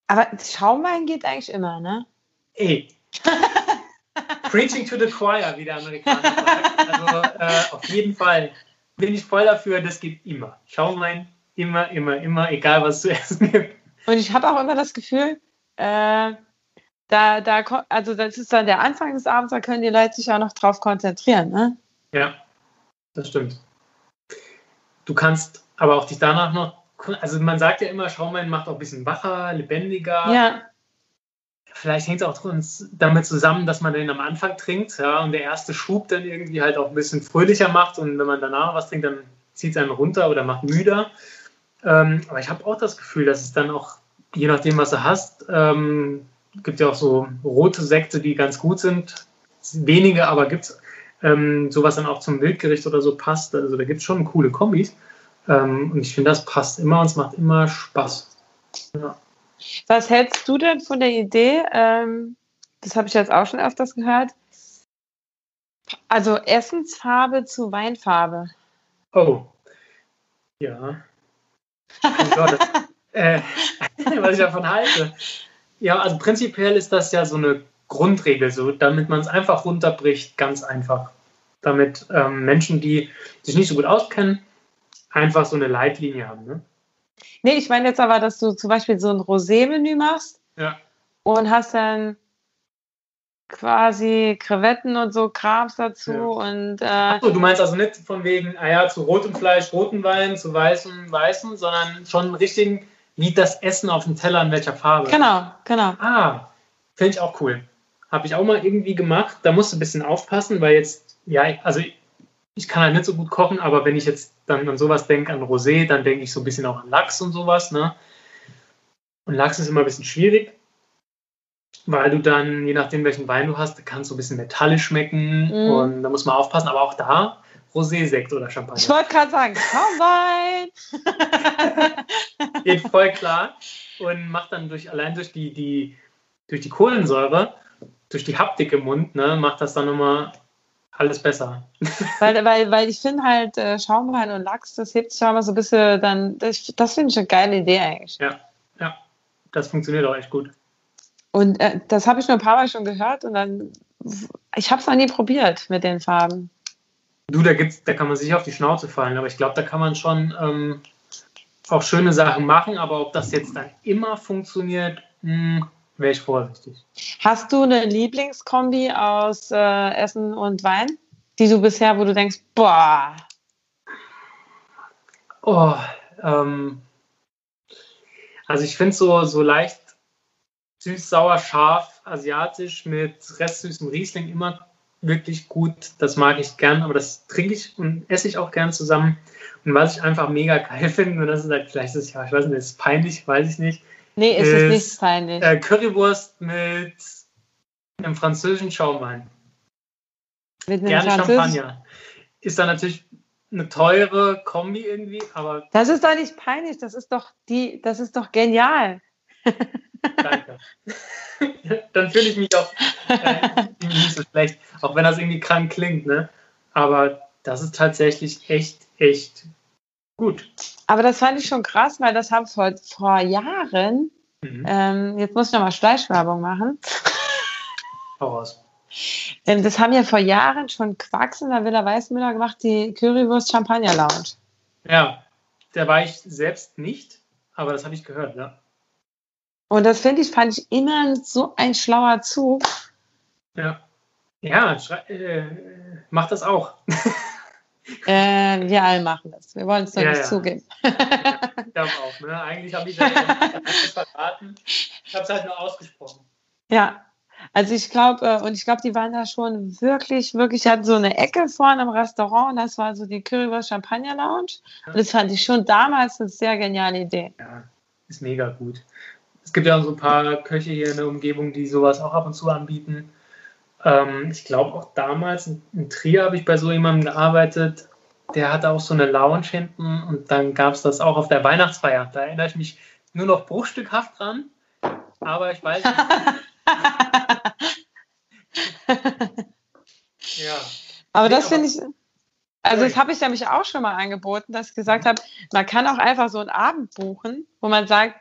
aber Schaumwein geht eigentlich immer, ne? Ey. *laughs* Preaching to the choir, wie der Amerikaner sagt. Also äh, auf jeden Fall bin ich voll dafür, das geht immer. Schaumwein, immer, immer, immer, egal was zu essen gibt. Und ich habe auch immer das Gefühl, äh, da, da, also das ist dann der Anfang des Abends, da können die Leute sich auch noch drauf konzentrieren, ne? Ja, das stimmt. Du kannst aber auch dich danach noch, also man sagt ja immer, Schaumwein macht auch ein bisschen wacher, lebendiger. Ja. Vielleicht hängt es auch damit zusammen, dass man den am Anfang trinkt, ja, und der erste Schub dann irgendwie halt auch ein bisschen fröhlicher macht und wenn man danach was trinkt, dann zieht es einen runter oder macht müder. Ähm, aber ich habe auch das Gefühl, dass es dann auch, je nachdem, was du hast, ähm, gibt ja auch so rote Sekte, die ganz gut sind. Wenige, aber gibt es ähm, sowas dann auch zum Wildgericht oder so passt. Also da gibt es schon coole Kombis. Ähm, und ich finde, das passt immer und es macht immer Spaß. Ja. Was hältst du denn von der Idee? Ähm, das habe ich jetzt auch schon öfters gehört. Also Essensfarbe zu Weinfarbe. Oh. Ja. Oh Gott, *laughs* äh, *laughs* was ich davon halte. Ja, also prinzipiell ist das ja so eine Grundregel, so damit man es einfach runterbricht, ganz einfach. Damit ähm, Menschen, die sich nicht so gut auskennen, einfach so eine Leitlinie haben. Ne? Nee, ich meine jetzt aber, dass du zum Beispiel so ein Rosé-Menü machst ja. und hast dann quasi Krevetten und so Krams dazu ja. und äh, Achso, du meinst also nicht von wegen, ah ja, zu rotem Fleisch roten Wein, zu weißem weißen, sondern schon einen richtigen wie das Essen auf dem Teller in welcher Farbe. Genau, genau. Ah, finde ich auch cool. Habe ich auch mal irgendwie gemacht. Da musst du ein bisschen aufpassen, weil jetzt, ja, also ich kann halt nicht so gut kochen, aber wenn ich jetzt dann an sowas denke, an Rosé, dann denke ich so ein bisschen auch an Lachs und sowas. Ne? Und Lachs ist immer ein bisschen schwierig, weil du dann, je nachdem welchen Wein du hast, kannst du ein bisschen metallisch schmecken mm. und da muss man aufpassen. Aber auch da Rosé-Sekt oder Champagner. Ich wollte gerade sagen, Schaumwein. *laughs* Geht voll klar und macht dann durch, allein durch die, die, durch die Kohlensäure, durch die Haptik im Mund, ne, macht das dann immer alles besser. weil, weil, weil ich finde halt äh, Schaumwein und Lachs, das hebt sich auch mal so ein bisschen dann, das, das finde ich eine geile Idee eigentlich. Ja, ja, das funktioniert auch echt gut. Und äh, das habe ich nur ein paar Mal schon gehört und dann, ich habe es noch nie probiert mit den Farben. Du, da, gibt's, da kann man sich auf die Schnauze fallen, aber ich glaube, da kann man schon ähm, auch schöne Sachen machen, aber ob das jetzt dann immer funktioniert, hm, wäre ich vorsichtig. Hast du eine Lieblingskombi aus äh, Essen und Wein, die du bisher, wo du denkst, boah. Oh, ähm, also ich finde so, so leicht süß, sauer, scharf, asiatisch mit restsüßem Riesling immer wirklich gut. Das mag ich gern, aber das trinke ich und esse ich auch gern zusammen. Und was ich einfach mega geil *laughs* finde, und das ist halt, vielleicht ist es ja, ich weiß nicht, ist peinlich, weiß ich nicht. Nee, ist, ist es nicht peinlich. Äh, Currywurst mit einem französischen Schaumwein. Mit einem Gerne Champagner. Ist dann natürlich eine teure Kombi irgendwie, aber. Das ist doch nicht peinlich, das ist doch die, das ist doch genial. Danke. dann fühle ich mich auch äh, nicht so schlecht, auch wenn das irgendwie krank klingt, ne? Aber das ist tatsächlich echt, echt gut. Aber das fand ich schon krass, weil das haben vor, vor Jahren, mhm. ähm, jetzt muss ich nochmal Fleischwerbung machen. Hau raus. Ähm, das haben ja vor Jahren schon Quacks in der Villa Weißmüller gemacht, die Currywurst Champagner Lounge. Ja, der war ich selbst nicht, aber das habe ich gehört, ja. Und das finde ich, fand ich immer so ein schlauer Zug. Ja. Ja, äh, mach das auch. *laughs* äh, wir alle machen das. Wir wollen es doch ja, nicht ja. zugeben. ja, ich glaube auch. Ne? Eigentlich habe ich das verraten. Ich habe es halt nur ausgesprochen. Ja. Also ich glaube, äh, und ich glaube, die waren da schon wirklich, wirklich, hatten so eine Ecke vorne im Restaurant und das war so die Currywurst Champagner Lounge. Und das fand ich schon damals eine sehr geniale Idee. Ja, ist mega gut. Es gibt ja so ein paar Köche hier in der Umgebung, die sowas auch ab und zu anbieten. Ähm, ich glaube auch damals in Trier habe ich bei so jemandem gearbeitet, der hatte auch so eine Lounge hinten und dann gab es das auch auf der Weihnachtsfeier. Da erinnere ich mich nur noch bruchstückhaft dran, aber ich weiß nicht. *laughs* ja. Aber das finde ich, also das habe ich nämlich auch schon mal angeboten, dass ich gesagt habe, man kann auch einfach so einen Abend buchen, wo man sagt,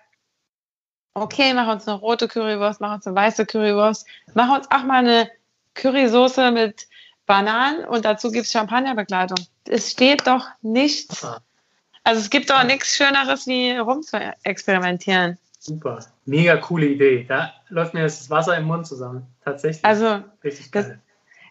okay, mach uns eine rote Currywurst, mach uns eine weiße Currywurst, mach uns auch mal eine Currysoße mit Bananen und dazu gibt es Champagnerbegleitung. Es steht doch nichts. Also es gibt doch nichts Schöneres, wie rum zu experimentieren. Super, mega coole Idee. Da läuft mir das Wasser im Mund zusammen. Tatsächlich. Also, Richtig geil. Das,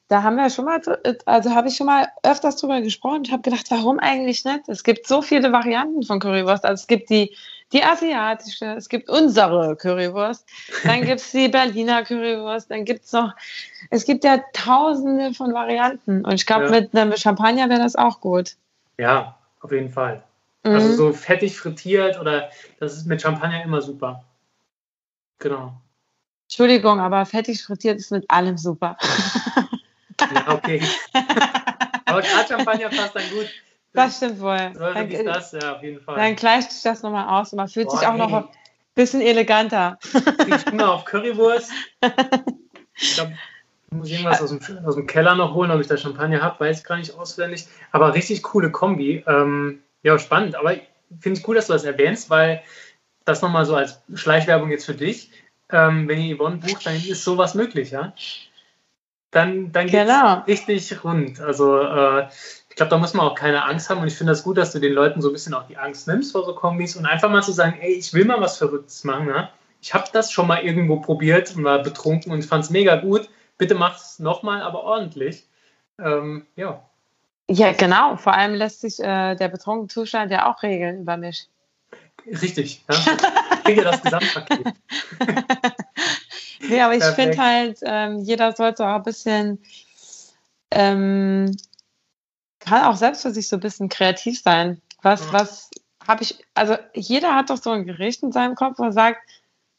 da haben wir schon mal, also habe ich schon mal öfters drüber gesprochen. Ich habe gedacht, warum eigentlich nicht? Es gibt so viele Varianten von Currywurst. Also es gibt die, die asiatische, es gibt unsere Currywurst, dann *laughs* gibt es die Berliner Currywurst, dann gibt es noch, es gibt ja tausende von Varianten. Und ich glaube, ja. mit einem Champagner wäre das auch gut. Ja, auf jeden Fall. Mhm. Also so fettig frittiert oder das ist mit Champagner immer super. Genau. Entschuldigung, aber fettig frittiert ist mit allem super. *laughs* Ja, okay. *laughs* Aber gerade Champagner passt dann gut. Das stimmt wohl. Dann, das, ja, auf jeden Fall. Dann gleicht sich das nochmal aus und man fühlt Boah, sich auch noch ein bisschen eleganter. Ich bin mal auf Currywurst. *laughs* Ich glaube, muss irgendwas aus dem, aus dem Keller noch holen, ob ich da Champagner habe, weiß ich gar nicht auswendig. Aber richtig coole Kombi. Ähm, ja, spannend. Aber finde ich cool, dass du das erwähnst, weil das nochmal so als Schleichwerbung jetzt für dich. Ähm, wenn ihr Yvonne bucht, dann ist sowas möglich, ja? dann, dann geht es genau. richtig rund. Also äh, ich glaube, da muss man auch keine Angst haben und ich finde das gut, dass du den Leuten so ein bisschen auch die Angst nimmst vor so Kombis und einfach mal zu sagen, ey, ich will mal was Verrücktes machen. Ne? Ich habe das schon mal irgendwo probiert und war betrunken und fand es mega gut. Bitte mach es nochmal, aber ordentlich. Ähm, ja. Ja, genau. Vor allem lässt sich äh, der betrunkene Zustand ja auch regeln über mich. Richtig. Ja. Ich kriege das Gesamtpaket. *laughs* Nee, aber ich finde halt, ähm, jeder sollte auch ein bisschen, ähm, kann auch selbst für sich so ein bisschen kreativ sein. Was, mhm. was habe ich, also jeder hat doch so ein Gericht in seinem Kopf, wo er sagt,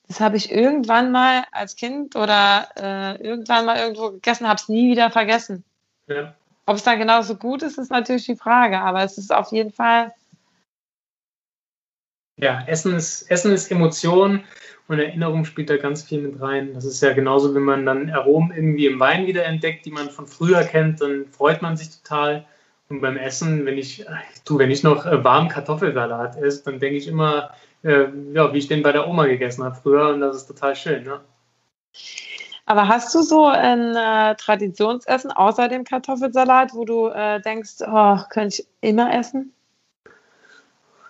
das habe ich irgendwann mal als Kind oder äh, irgendwann mal irgendwo gegessen, habe es nie wieder vergessen. Ja. Ob es dann genauso gut ist, ist natürlich die Frage, aber es ist auf jeden Fall. Ja, Essen ist, Essen ist Emotion und Erinnerung spielt da ganz viel mit rein. Das ist ja genauso, wenn man dann Aromen irgendwie im Wein wieder entdeckt, die man von früher kennt, dann freut man sich total. Und beim Essen, wenn ich, du, wenn ich noch äh, warmen Kartoffelsalat esse, dann denke ich immer, äh, ja, wie ich den bei der Oma gegessen habe früher und das ist total schön. Ne? Aber hast du so ein äh, Traditionsessen außer dem Kartoffelsalat, wo du äh, denkst, oh, könnte ich immer essen?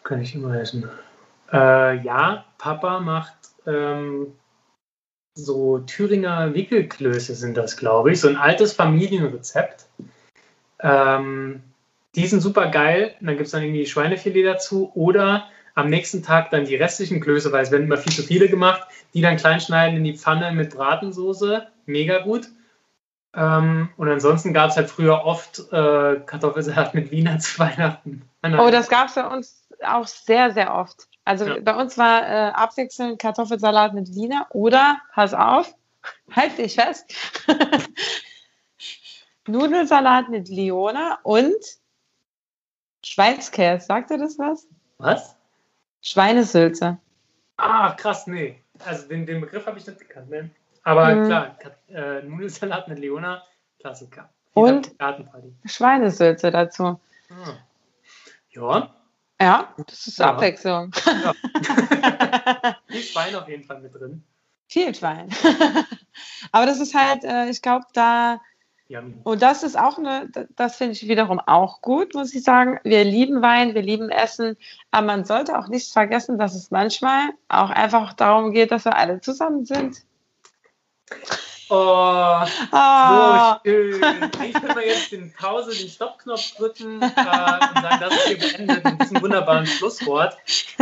Kann ich immer essen. Äh, ja, Papa macht ähm, so Thüringer Wickelklöße sind das, glaube ich. So ein altes Familienrezept. Ähm, die sind super geil. Dann gibt es dann irgendwie Schweinefilet dazu oder am nächsten Tag dann die restlichen Klöße, weil es werden immer viel zu viele gemacht, die dann klein schneiden in die Pfanne mit Bratensoße. Mega gut. Ähm, und ansonsten gab es halt früher oft äh, Kartoffelsalat mit Wiener zu Weihnachten. Oh, das gab es bei uns auch sehr, sehr oft. Also ja. bei uns war äh, abwechselnd Kartoffelsalat mit Wiener oder, pass auf, *laughs* halt dich fest, Nudelsalat mit Liona und Schweinskäse. Sagt ihr das was? Was? Schweinesülze. Ah, krass, nee. Also den, den Begriff habe ich nicht gekannt. Ne? Aber mhm. klar, äh, Nudelsalat mit Leona, Klassiker. Und Schweinesülze dazu. Ah. Ja, ja, das ist ja. Abwechslung. Ja. *laughs* Viel Schwein auf jeden Fall mit drin. Viel Schwein. *laughs* Aber das ist halt, äh, ich glaube, da. Und das ist auch eine, das finde ich wiederum auch gut, muss ich sagen. Wir lieben Wein, wir lieben Essen, aber man sollte auch nicht vergessen, dass es manchmal auch einfach darum geht, dass wir alle zusammen sind. Oh, oh. so schön. Ich will mal jetzt den Pause, den Stoppknopf drücken äh, und sagen, das ist hier beendet mit diesem wunderbaren Schlusswort.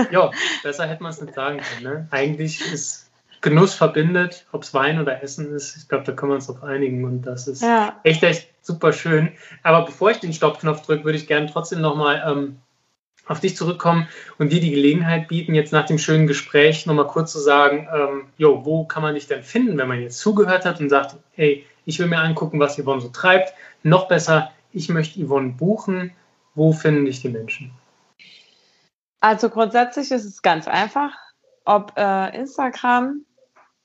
Ja, besser hätte man es nicht sagen können. Ne? Eigentlich ist Genuss verbindet, ob es Wein oder Essen ist. Ich glaube, da können wir uns drauf einigen und das ist ja. echt, echt super schön. Aber bevor ich den Stoppknopf drücke, würde ich gerne trotzdem nochmal ähm, auf dich zurückkommen und dir die Gelegenheit bieten, jetzt nach dem schönen Gespräch nochmal kurz zu sagen, ähm, jo, wo kann man dich denn finden, wenn man jetzt zugehört hat und sagt, hey, ich will mir angucken, was Yvonne so treibt. Noch besser, ich möchte Yvonne buchen. Wo finden dich die Menschen? Also grundsätzlich ist es ganz einfach. Ob äh, Instagram,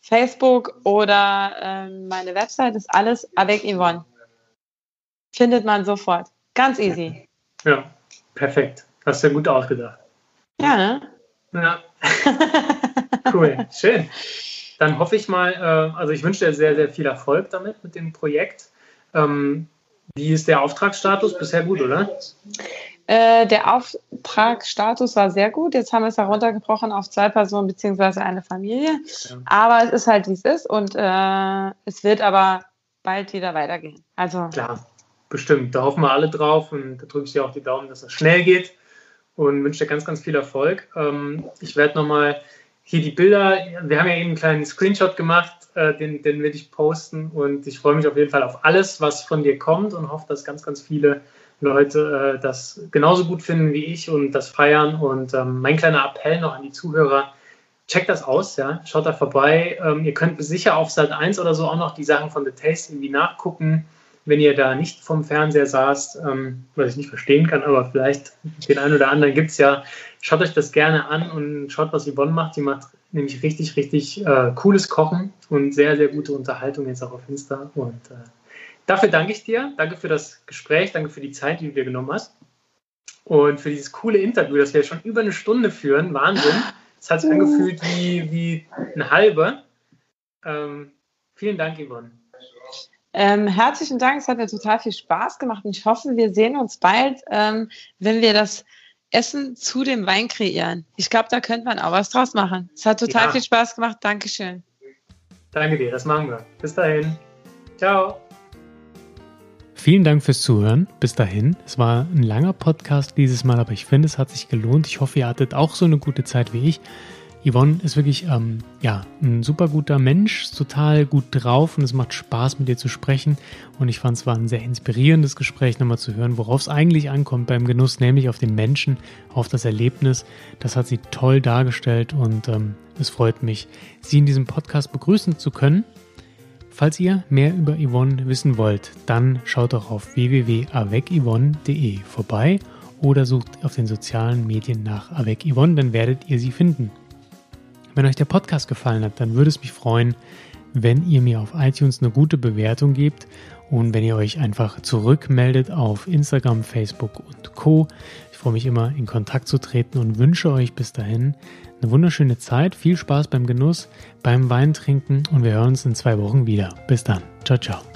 Facebook oder äh, meine Website ist alles avec Yvonne. Findet man sofort. Ganz easy. Ja, perfekt. Hast du ja gut ausgedacht. Ja, ne? Ja. *laughs* cool, schön. Dann hoffe ich mal, äh, also ich wünsche dir sehr, sehr viel Erfolg damit, mit dem Projekt. Ähm, wie ist der Auftragsstatus? Bisher gut, oder? Äh, der Auftragsstatus war sehr gut. Jetzt haben wir es heruntergebrochen auf zwei Personen bzw. eine Familie. Ja. Aber es ist halt, wie es ist. Und äh, es wird aber bald wieder weitergehen. Also Klar, bestimmt. Da hoffen wir alle drauf. Und da drücke ich dir auch die Daumen, dass es schnell geht und wünsche dir ganz, ganz viel Erfolg. Ähm, ich werde nochmal hier die Bilder, wir haben ja eben einen kleinen Screenshot gemacht, äh, den, den werde ich posten und ich freue mich auf jeden Fall auf alles, was von dir kommt und hoffe, dass ganz, ganz viele Leute äh, das genauso gut finden wie ich und das feiern. Und ähm, mein kleiner Appell noch an die Zuhörer, checkt das aus, ja, schaut da vorbei. Ähm, ihr könnt sicher auf Sat 1 oder so auch noch die Sachen von The Taste irgendwie nachgucken wenn ihr da nicht vom Fernseher saßt, ähm, was ich nicht verstehen kann, aber vielleicht den einen oder anderen gibt es ja, schaut euch das gerne an und schaut, was Yvonne macht. Die macht nämlich richtig, richtig äh, cooles Kochen und sehr, sehr gute Unterhaltung jetzt auch auf Insta. Und äh, dafür danke ich dir. Danke für das Gespräch, danke für die Zeit, die du dir genommen hast. Und für dieses coole Interview, das wir schon über eine Stunde führen. Wahnsinn. Es hat sich angefühlt wie, wie eine halbe. Ähm, vielen Dank, Yvonne. Ähm, herzlichen Dank, es hat mir total viel Spaß gemacht und ich hoffe, wir sehen uns bald, ähm, wenn wir das Essen zu dem Wein kreieren. Ich glaube, da könnte man auch was draus machen. Es hat total ja. viel Spaß gemacht. Dankeschön. Danke dir, das machen wir. Bis dahin. Ciao. Vielen Dank fürs Zuhören. Bis dahin. Es war ein langer Podcast dieses Mal, aber ich finde, es hat sich gelohnt. Ich hoffe, ihr hattet auch so eine gute Zeit wie ich. Yvonne ist wirklich ähm, ja, ein super guter Mensch, total gut drauf und es macht Spaß mit ihr zu sprechen. Und ich fand es war ein sehr inspirierendes Gespräch, nochmal zu hören, worauf es eigentlich ankommt beim Genuss, nämlich auf den Menschen, auf das Erlebnis. Das hat sie toll dargestellt und ähm, es freut mich, sie in diesem Podcast begrüßen zu können. Falls ihr mehr über Yvonne wissen wollt, dann schaut doch auf www.avecyvonne.de vorbei oder sucht auf den sozialen Medien nach Avec Yvonne, dann werdet ihr sie finden. Wenn euch der Podcast gefallen hat, dann würde es mich freuen, wenn ihr mir auf iTunes eine gute Bewertung gebt und wenn ihr euch einfach zurückmeldet auf Instagram, Facebook und Co. Ich freue mich immer, in Kontakt zu treten und wünsche euch bis dahin eine wunderschöne Zeit, viel Spaß beim Genuss, beim Weintrinken und wir hören uns in zwei Wochen wieder. Bis dann. Ciao, ciao.